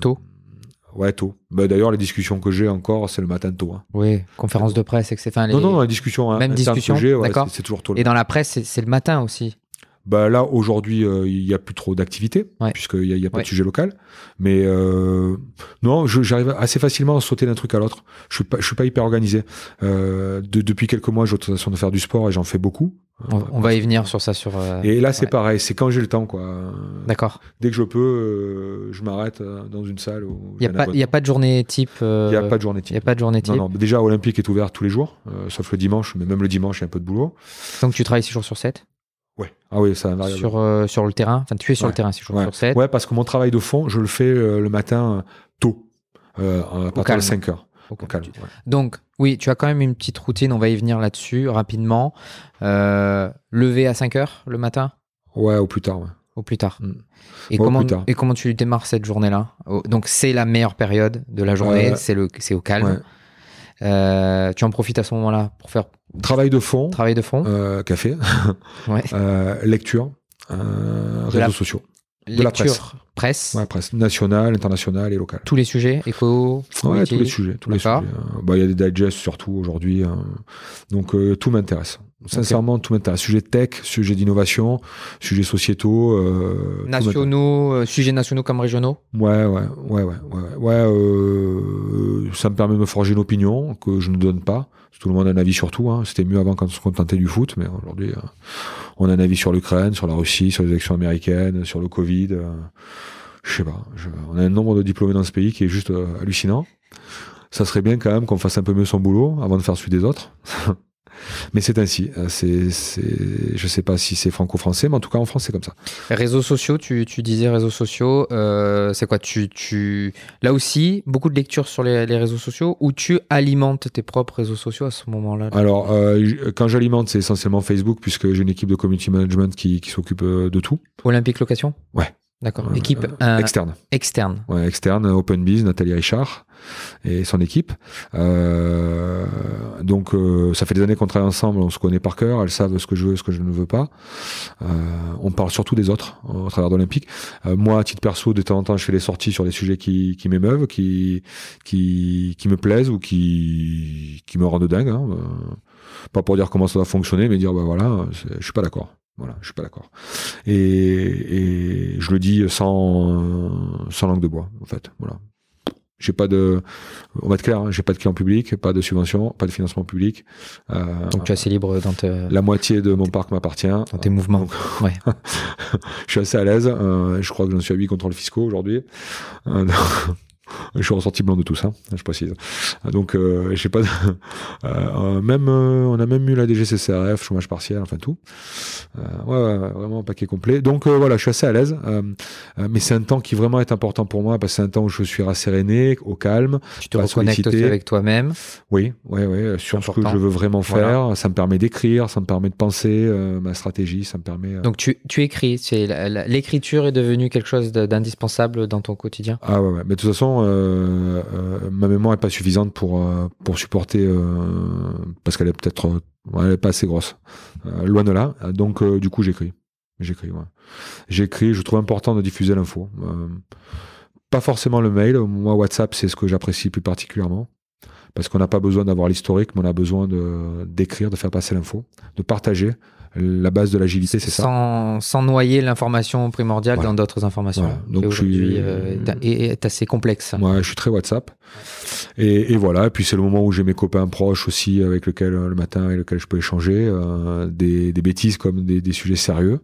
Tôt Ouais, tôt. Bah, D'ailleurs, les discussions que j'ai encore, c'est le matin tôt. hein. Oui, conférence de presse, etc. Enfin, les- Non, non, les discussions. hein, Même discussion, que j'ai, ouais, c'est- toujours tôt. Et dans la presse, c'est le matin aussi. Bah, là, aujourd'hui, euh, il n'y a plus trop d'activité, Ouais. puisqu'il n'y a, il y a pas Ouais. de sujet local. Mais euh, non, j'arrive assez facilement à sauter d'un truc à l'autre. Je suis pas, je suis pas hyper organisé. Euh, de- depuis quelques mois, j'ai l'autorisation de faire du sport et j'en fais beaucoup. On, on va y venir sur ça. Sur, euh, Et là, c'est ouais. pareil, c'est quand j'ai le temps, quoi. D'accord. Dès que je peux, euh, je m'arrête euh, dans une salle. Il n'y a, un pas- il y a pas de journée type. euh, Il y a pas de journée type. y a pas de journée type. Non, non, déjà, Olympique est ouvert tous les jours, euh, sauf le dimanche, mais même le dimanche, il y a un peu de boulot. Donc tu travailles 6 jours sur 7 Ouais. Ah oui, c'est invariable. sur, euh, sur le terrain. Enfin, tu es sur Ouais. le terrain 6 jours Ouais. sur 7. Ouais, parce que mon travail de fond, je le fais euh, le matin euh, tôt, euh, à partir de 5 heures. Calme. ouais. Donc, oui, tu as quand même une petite routine, on va y venir là-dessus rapidement. Lever à 5 heures le matin? Ouais, au plus tard. ouais. au plus tard. Mm. Et, comment, plus tard. et comment tu démarres cette journée-là? Donc, c'est la meilleure période de la journée, c'est le- c'est au calme. Euh, tu en profites à ce moment-là pour faire Travail de fond, travail de fond euh, café, Ouais. euh, lecture, réseaux la- sociaux. de la Lecture, presse, Ouais, presse nationale, internationale et locale. tous les sujets, éco, Ouais, tous les sujets. Tous les sujets. Bah, Il y a des digests surtout aujourd'hui. hein. Donc, tout m'intéresse. Sincèrement, tout m'intéresse. Sujet tech, sujet d'innovation, sujets sociétaux. euh. Nationaux, euh, sujets nationaux comme régionaux Ouais, ouais, ouais, ouais, ouais. ouais euh, ça me permet de me forger une opinion que je ne donne pas. Tout le monde a un avis sur tout. Hein. C'était mieux avant quand on se contentait du foot, mais aujourd'hui, euh, on a un avis sur l'Ukraine, sur la Russie, sur les élections américaines, sur le Covid. euh, je sais pas. je- on a un nombre de diplômés dans ce pays qui est juste euh, hallucinant. Ça serait bien quand même qu'on fasse un peu mieux son boulot avant de faire celui des autres. mais c'est ainsi. Euh, C'est, c'est, je sais pas si c'est franco-français, mais en tout cas en France c'est comme ça. Réseaux sociaux, tu, tu disais réseaux sociaux, euh, c'est quoi? Tu, tu... Là aussi, beaucoup de lectures sur les, les réseaux sociaux ou tu alimentes tes propres réseaux sociaux à ce moment-là? Alors, euh, quand j'alimente, c'est essentiellement Facebook, puisque j'ai une équipe de community management qui, qui s'occupe de tout. Olympique Location? Ouais. D'accord. Euh, Équipe euh, euh, externe. externe. Ouais, externe, OpenBiz, Nathalie Richard et son équipe. Euh, donc, euh, ça fait des années qu'on travaille ensemble, on se connaît par cœur, elles savent ce que je veux, ce que je ne veux pas. Euh, on parle surtout des autres au travers d'Olympique. Euh, moi, à titre perso, de temps en temps, je fais des sorties sur des sujets qui, qui m'émeuvent, qui, qui, qui me plaisent ou qui, qui me rendent dingue. Hein. Pas pour dire comment ça doit fonctionner, mais dire, bah voilà, je suis pas d'accord. Voilà, je suis pas d'accord. Et, et je le dis sans, sans langue de bois, en fait. Voilà. J'ai pas de, on va être clair, hein, j'ai pas de client public, pas de subvention, pas de financement public. Euh, Donc tu es assez libre dans, te- la moitié de mon parc m'appartient. dans tes mouvements. Ouais. Je suis assez à l'aise. euh, je crois que j'en suis à 8 contrôles fiscaux aujourd'hui. Euh, je suis ressorti blanc de tout ça, je précise. Donc, euh, j'ai pas. de- euh, même, euh, on a même eu la DGCCRF, chômage partiel, enfin tout. Euh, ouais, ouais, vraiment un paquet complet. Donc voilà, je suis assez à l'aise. Mais c'est un temps qui vraiment est important pour moi parce que c'est un temps où je suis rasséréné, au calme. Tu te reconnectes aussi avec toi-même. Oui, ouais, ouais, sur ce que je veux vraiment faire. Voilà. Ça me permet d'écrire, ça me permet de penser ma stratégie, ça me permet. Donc tu, tu écris. L'écriture est devenue quelque chose d'indispensable dans ton quotidien? Ah ouais, ouais. mais de toute façon, euh, euh, ma mémoire est pas suffisante pour euh, supporter parce qu'elle est peut-être pas assez grosse. Loin de là. Donc du coup, j'écris. J'écris. J'écris. Je trouve important de diffuser l'info. Pas forcément le mail. Moi, WhatsApp, c'est ce que j'apprécie plus particulièrement. Parce qu'on n'a pas besoin d'avoir l'historique, mais on a besoin d'écrire, de faire passer l'info, de partager. La base de l'agilité, c'est ça. Sans, noyer l'information primordiale Voilà. dans d'autres informations. Voilà. Donc, je suis- euh, est- assez complexe. Moi, je suis très WhatsApp. Et, et voilà. Et puis c'est le moment où j'ai mes copains proches aussi avec lesquels euh, le matin avec lesquels je peux échanger euh, des, des bêtises comme des, des sujets sérieux.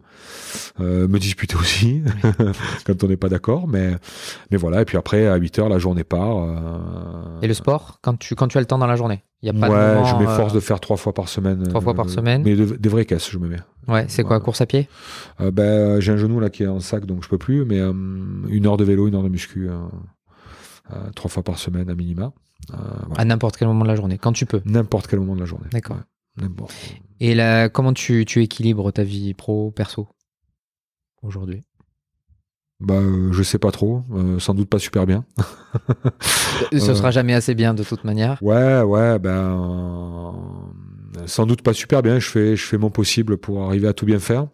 Euh, me disputer aussi quand on n'est pas d'accord. Mais mais voilà. Et puis après à 8 heures la journée part. Et le sport, quand tu, quand tu as le temps dans la journée? Y a pas ouais, de moment, je m'efforce euh, de faire trois fois par semaine. Trois fois par semaine. Mais de- des vraies caisses, je me mets. Ouais, c'est quoi, course à pied? Euh, ben, euh, j'ai un genou là qui est en sac, donc je peux plus. Mais euh, une heure de vélo, une heure de muscu, euh, euh, trois fois par semaine à minima. Euh, voilà. À n'importe quel moment de la journée, quand tu peux. N'importe quel moment de la journée. D'accord. Ouais. Et là, comment tu, tu équilibres ta vie pro, perso aujourd'hui? Bah, euh, je sais pas trop. euh, sans doute pas super bien. Ce Euh. sera jamais assez bien de toute manière. Ouais, ouais, ben. euh, sans doute pas super bien. Je fais, je fais mon possible pour arriver à tout bien faire.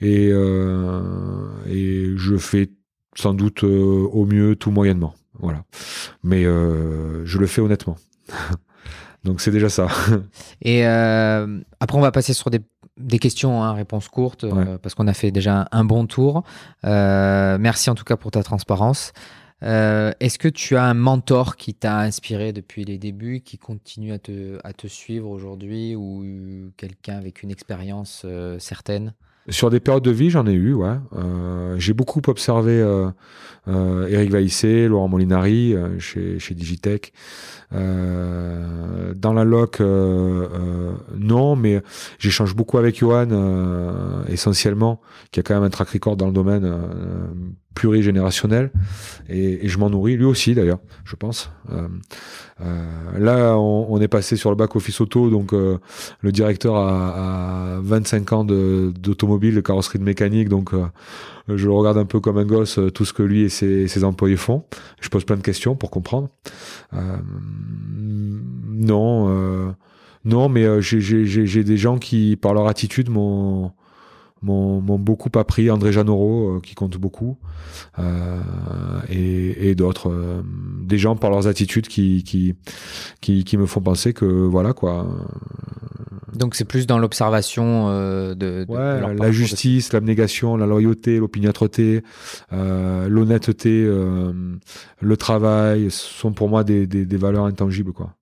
Et, euh, et je fais sans doute euh, au mieux tout moyennement. Voilà. Mais euh, je le fais honnêtement. Donc c'est déjà ça. Et euh, après, on va passer sur des, des questions, hein, réponses courtes, euh, parce qu'on a fait déjà un, un bon tour. Euh, merci en tout cas pour ta transparence. Euh, Est-ce que tu as un mentor qui t'a inspiré depuis les débuts, qui continue à te, à te suivre aujourd'hui, ou quelqu'un avec une expérience certaine? Sur des périodes de vie, j'en ai eu, ouais. Euh, j'ai beaucoup observé euh, euh, Eric Vaissé, Laurent Molinari chez, chez Digitech. Dans la loc, non, mais j'échange beaucoup avec Johan, essentiellement, qui a quand même un track record dans le domaine plurigénérationnel. Et, et je m'en nourris, lui aussi d'ailleurs, je pense. Euh, euh, là, on, on est passé sur le back-office auto, donc euh, le directeur a, a 25 ans d'automobile, de, carrosserie de mécanique, donc euh, je le regarde un peu comme un gosse, euh, tout ce que lui et ses, ses employés font. Je pose plein de questions pour comprendre. Euh, non, non, mais j'ai des gens qui, par leur attitude, m'ont m'ont beaucoup appris. André Janoro, euh, qui compte beaucoup, euh, et, et d'autres, euh, des gens par leurs attitudes qui, qui qui qui me font penser que voilà quoi. Donc c'est plus dans l'observation euh, de, de- de Ouais, leur la justice, l'abnégation, la loyauté, l'opiniâtreté, euh, l'honnêteté, euh, le travail sont pour moi des, des, des valeurs intangibles quoi.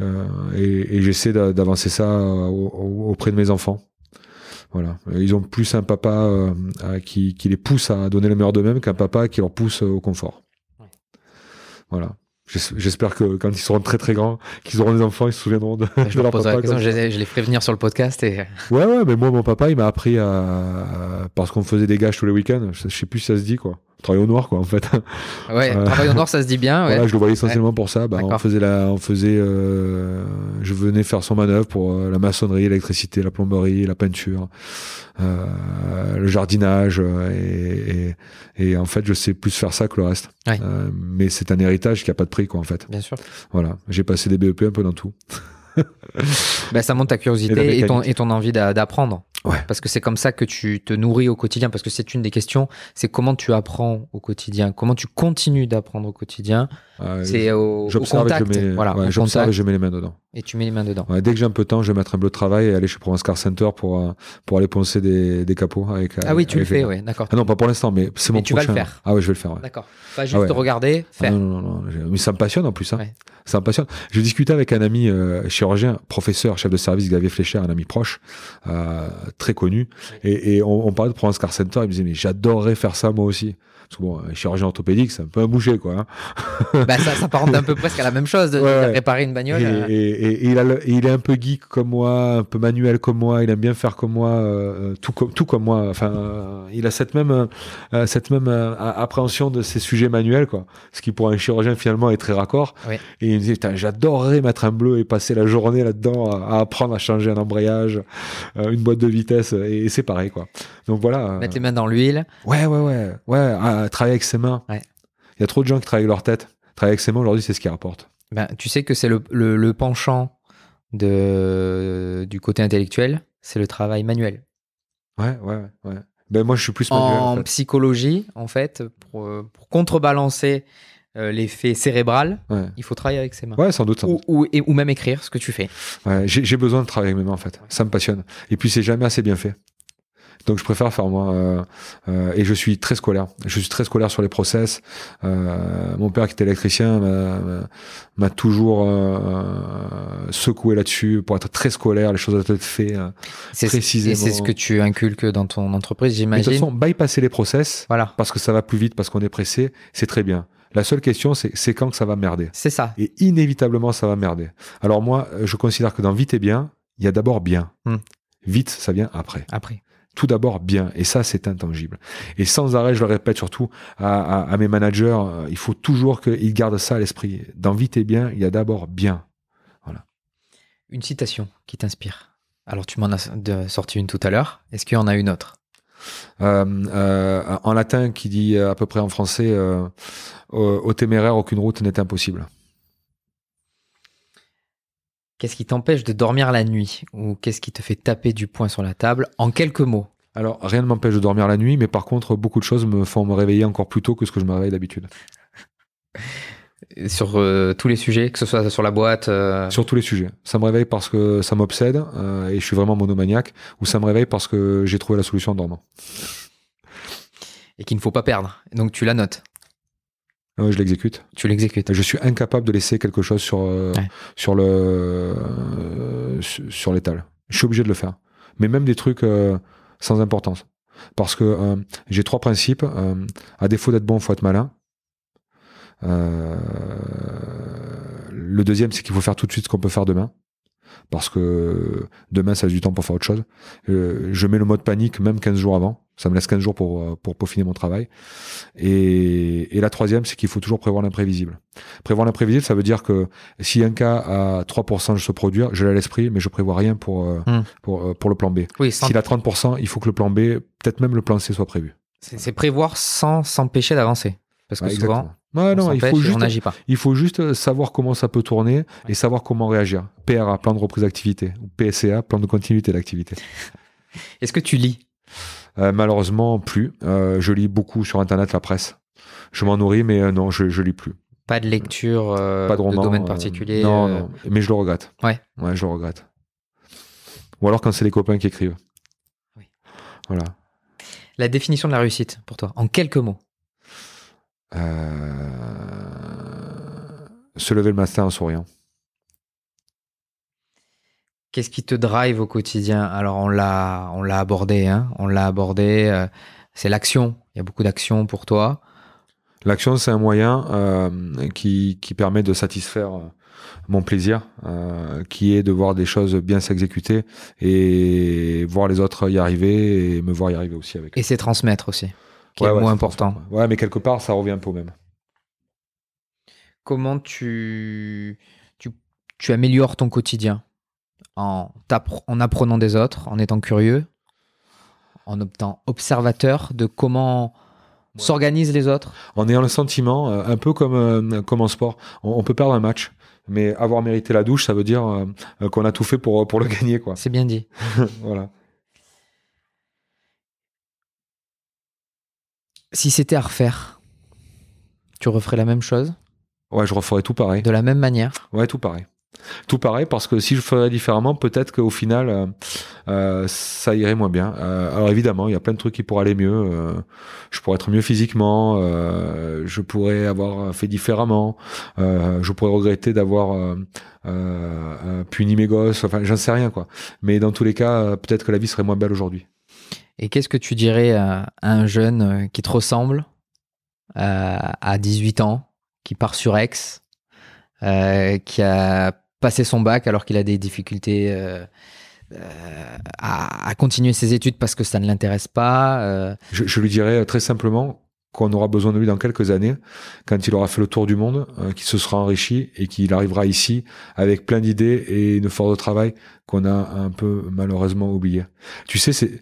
Euh, et et j'essaie d'a- d'avancer ça au- au- auprès de mes enfants. Voilà, ils ont plus un papa euh, euh, qui, qui les pousse à donner le meilleur d'eux-mêmes qu'un papa qui leur pousse au confort. Ouais. Voilà. J'es- J'espère que quand ils seront très très grands, qu'ils auront des enfants, ils se souviendront de, Je de leur poserai la papa. question, je, les- je les ferai venir sur le podcast et Ouais, ouais, mais moi, mon papa, il m'a appris à, parce qu'on faisait des gages tous les week-ends. Je, je sais plus si ça se dit, quoi. Travailler au noir, quoi, en fait. ouais, Euh, travail au nord ça se dit bien. Ouais. Voilà, je le voyais essentiellement pour ça. Bah, on faisait la, on faisait, euh, je venais faire son manœuvre pour euh, la maçonnerie, l'électricité, la plomberie, la peinture, euh, le jardinage, et, et, et en fait, je sais plus faire ça que le reste. Ouais. Mais c'est un héritage qui a pas de prix, quoi, en fait. Bien sûr. Voilà. J'ai passé des BEP un peu dans tout. Bah, ça montre ta curiosité et, ton, mécanique. et ton envie d'a- d'apprendre. Parce que c'est comme ça que tu te nourris au quotidien. Parce que c'est une des questions, c'est comment tu apprends au quotidien, comment tu continues d'apprendre au quotidien. Euh, C'est au, au J'observe et je mets, voilà, ouais, au j'observe et je mets les mains dedans. et tu mets les mains dedans. Ouais, dès que j'ai un peu de temps, je vais mettre un bleu de travail et aller chez Provence Car Center pour, euh, pour aller poncer des, des capots avec. Ah oui, tu le fais, ouais, d'accord. Ah non, pas pour l'instant, mais c'est mon tu vas le prochain. faire. Ah ouais, je vais le faire. Ouais. D'accord. Pas juste Ah ouais. regarder, Ah faire. non, non, non, mais ça me passionne en plus. Hein. Ça me passionne. Je discutais avec un ami euh, chirurgien, professeur, chef de service, Xavier Flécher, un ami proche, euh, très connu. Et, et on, on parlait de Provence Car Center. Il me disait, mais j'adorerais faire ça moi aussi. Parce que bon, un chirurgien orthopédique, c'est un peu un bouger, quoi. hein. bah, ça s'apparente un peu presque à la même chose de, Ouais, réparer une bagnole. Et, euh. et- et- et il, a le- et il est un peu geek comme moi, un peu manuel comme moi. Il aime bien faire comme moi, euh, tout, comme, tout comme moi. Enfin, euh, il a cette même, euh, cette même euh, appréhension de ces sujets manuels, quoi. Ce qui pour un chirurgien finalement est très raccord. Oui. Et il me Putain, j'adorerais mettre un bleu et passer la journée là-dedans à, à apprendre à changer un embrayage, euh, une boîte de vitesse. Et, c'est pareil, quoi. Donc voilà. euh, Mettre les mains dans l'huile. Ouais, ouais, ouais, ouais. À- travailler avec ses mains. Ouais. Il y a trop de gens qui travaillent avec leur tête. Travailler avec ses mains aujourd'hui, c'est ce qui rapporte. Ben, tu sais que c'est le, le, le penchant de, du côté intellectuel, c'est le travail manuel. Ouais, ouais, ouais. Ben moi, je suis plus manuel. En en fait. psychologie, en fait, pour, euh, pour contrebalancer euh, l'effet cérébral, Ouais. il faut travailler avec ses mains. Ouais, sans doute. sans Ou, doute. ou, et- ou même écrire ce que tu fais. Ouais, j'ai besoin de travailler avec mes mains en fait. Ça me passionne. Et puis c'est jamais assez bien fait. Donc je préfère faire moi. euh, euh, et je suis très scolaire. Je suis très scolaire sur les process. Euh, mon père qui était électricien m'a- toujours euh, euh, secoué là-dessus pour être très scolaire. Les choses doivent être faites euh, précisément. Et c'est ce que tu inculques dans ton entreprise, Mais de toute j'imagine. façon, bypasser les process Voilà. parce que ça va plus vite, parce qu'on est pressé, c'est très bien. La seule question, c'est quand que ça va merder. C'est ça. Et inévitablement, ça va merder. Alors moi, je considère que dans vite et bien, il y a d'abord bien. Hmm. Vite, ça vient après. Après. Tout d'abord bien. Et ça, c'est intangible. Et sans arrêt, je le répète surtout à, à- à mes managers, euh, il faut toujours qu'ils gardent ça à l'esprit. Dans vite et bien, il y a d'abord bien. Une citation qui t'inspire. Alors, tu m'en as sorti une tout à l'heure. Est-ce qu'il y en a une autre? Euh, euh, en latin, qui dit à peu près en français, euh, au, au téméraire, aucune route n'est impossible. Qu'est-ce qui t'empêche de dormir la nuit Ou qu'est-ce qui te fait taper du poing sur la table En quelques mots? Alors, rien ne m'empêche de dormir la nuit, mais par contre, beaucoup de choses me font me réveiller encore plus tôt que ce que je me réveille d'habitude. Sur euh, tous les sujets, que ce soit sur la boîte. euh, Sur tous les sujets. Ça me réveille parce que ça m'obsède euh, et je suis vraiment monomaniaque, ou ça me réveille parce que j'ai trouvé la solution en dormant. Et qu'il ne faut pas perdre. Donc, tu la notes. Euh, je l'exécute. Tu l'exécutes. Je suis incapable de laisser quelque chose sur, euh, Ouais. sur le euh, sur l'étal. Je suis obligé de le faire. Mais même des trucs euh, sans importance. Parce que euh, j'ai trois principes. Euh, à défaut d'être bon, il faut être malin. Euh, le deuxième, c'est qu'il faut faire tout de suite ce qu'on peut faire demain. Parce que demain, ça laisse du temps pour faire autre chose. Euh, je mets le mode panique même 15 jours avant. Ça me laisse 15 jours pour, euh, pour peaufiner mon travail. Et, et la troisième, c'est qu'il faut toujours prévoir l'imprévisible. Prévoir l'imprévisible, ça veut dire que si un cas à 3% se produire, je l'ai à l'esprit, mais je prévois rien pour, euh, Hmm. pour, pour le plan B. Oui, sans- S'il a 30%, il faut que le plan B, peut-être même le plan C soit prévu. c'est prévoir sans s'empêcher d'avancer. Parce que souvent, exactement. Ouais, on non, il faut, juste, on n'agit pas. il faut juste savoir comment ça peut tourner et savoir comment réagir. PRA, plan de reprise d'activité, ou PSCA, plan de continuité d'activité. Est-ce que tu lis? Euh, malheureusement, plus. Euh, je lis beaucoup sur Internet, la presse. Je m'en nourris, mais euh, non, je, je lis plus. Pas de lecture euh, Pas de roman. domaine euh, particulier non, euh, non, mais je le regrette. Ouais. Ouais, je le regrette. Ou alors quand c'est les copains qui écrivent. Oui. Voilà. La définition de la réussite pour toi, en quelques mots. Euh, Se lever le matin en souriant. Qu'est-ce qui te drive au quotidien? Alors on l'a, on l'a abordé, hein on l'a abordé. euh, c'est l'action. Il y a beaucoup d'action pour toi. L'action, c'est un moyen euh, qui, qui permet de satisfaire mon plaisir, euh, qui est de voir des choses bien s'exécuter et voir les autres y arriver et me voir y arriver aussi avec. Et c'est transmettre aussi, qui Ouais, est le ouais, mot c'est important. Ouais, mais quelque part, ça revient un peu au même. Comment tu, tu, tu améliores ton quotidien en, en apprenant des autres, en étant curieux, en étant observateur de comment s'organisent les autres? En ayant le sentiment, euh, un peu comme, euh, comme en sport, on, on peut perdre un match, mais avoir mérité la douche, ça veut dire euh, qu'on a tout fait pour, pour le gagner. quoi. C'est bien dit. voilà. Si c'était à refaire, tu referais la même chose, Ouais, je referais tout pareil. de la même manière? Ouais, tout pareil. Tout pareil, parce que si je ferais différemment, peut-être qu'au final, euh, euh, ça irait moins bien. Euh, alors évidemment, il y a plein de trucs qui pourraient aller mieux. je pourrais être mieux physiquement, je pourrais avoir fait différemment, je pourrais regretter d'avoir puni mes gosses, enfin j'en sais rien quoi. Mais dans tous les cas, peut-être que la vie serait moins belle aujourd'hui. Et qu'est-ce que tu dirais à, un jeune euh, qui te ressemble à 18 ans, qui part sur Aix, euh, qui a passé son bac alors qu'il a des difficultés euh, à, continuer ses études parce que ça ne l'intéresse pas Je, lui dirais très simplement qu'on aura besoin de lui dans quelques années, quand il aura fait le tour du monde, qu'il se sera enrichi et qu'il arrivera ici avec plein d'idées et une force de travail qu'on a un peu malheureusement oublié. Tu sais, c'est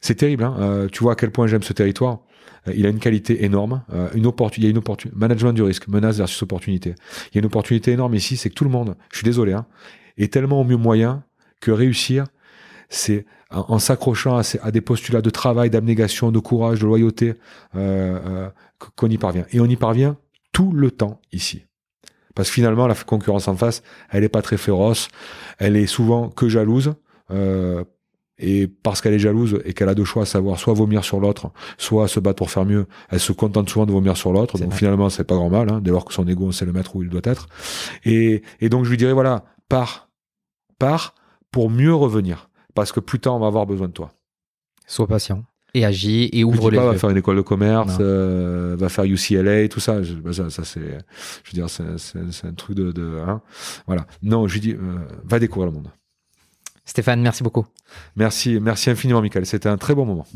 c'est terrible. Hein Euh, tu vois à quel point j'aime ce territoire. Euh, il a une qualité énorme. Euh, une il y a une opportunité. Management du risque, menace versus opportunité. Il y a une opportunité énorme ici, c'est que tout le monde, je suis désolé, hein, est tellement au mieux moyen que réussir, c'est en, s'accrochant à, des postulats de travail, d'abnégation, de courage, de loyauté, qu- qu'on y parvient. Et on y parvient tout le temps ici. Parce que finalement, la concurrence en face, elle est pas très féroce. Elle est souvent que jalouse. Et parce qu'elle est jalouse et qu'elle a deux choix, à savoir soit vomir sur l'autre, soit se battre pour faire mieux, elle se contente souvent de vomir sur l'autre. Donc vrai. finalement, c'est pas grand mal, hein, dès lors que son ego, on sait le mettre où il doit être. Et, et donc je lui dirais, voilà, pars, pars pour mieux revenir. Parce que plus tard, on va avoir besoin de toi. Sois patient. Et agit et Je ouvre dis les pas, va faire une école de commerce, euh, va faire UCLA, tout ça. Je- bah, ça, ça, c'est, je veux dire, c'est, un truc de, de hein. voilà. Non, je lui dis, euh, va découvrir le monde. Stéphane, merci beaucoup. Merci, merci infiniment, Michael. C'était un très bon moment.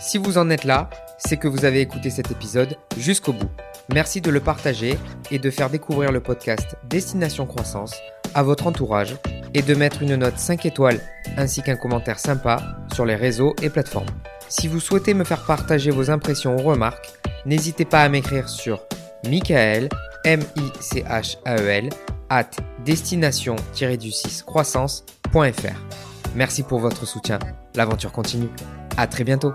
Si vous en êtes là, c'est que vous avez écouté cet épisode jusqu'au bout. Merci de le partager et de faire découvrir le podcast Destination Croissance à votre entourage et de mettre une note 5 étoiles ainsi qu'un commentaire sympa sur les réseaux et plateformes. Si vous souhaitez me faire partager vos impressions ou remarques, n'hésitez pas à m'écrire sur Michael, M-I-C-H-A-E-L, at destination-du-6 croissance.fr. Merci pour votre soutien. L'aventure continue. À très bientôt.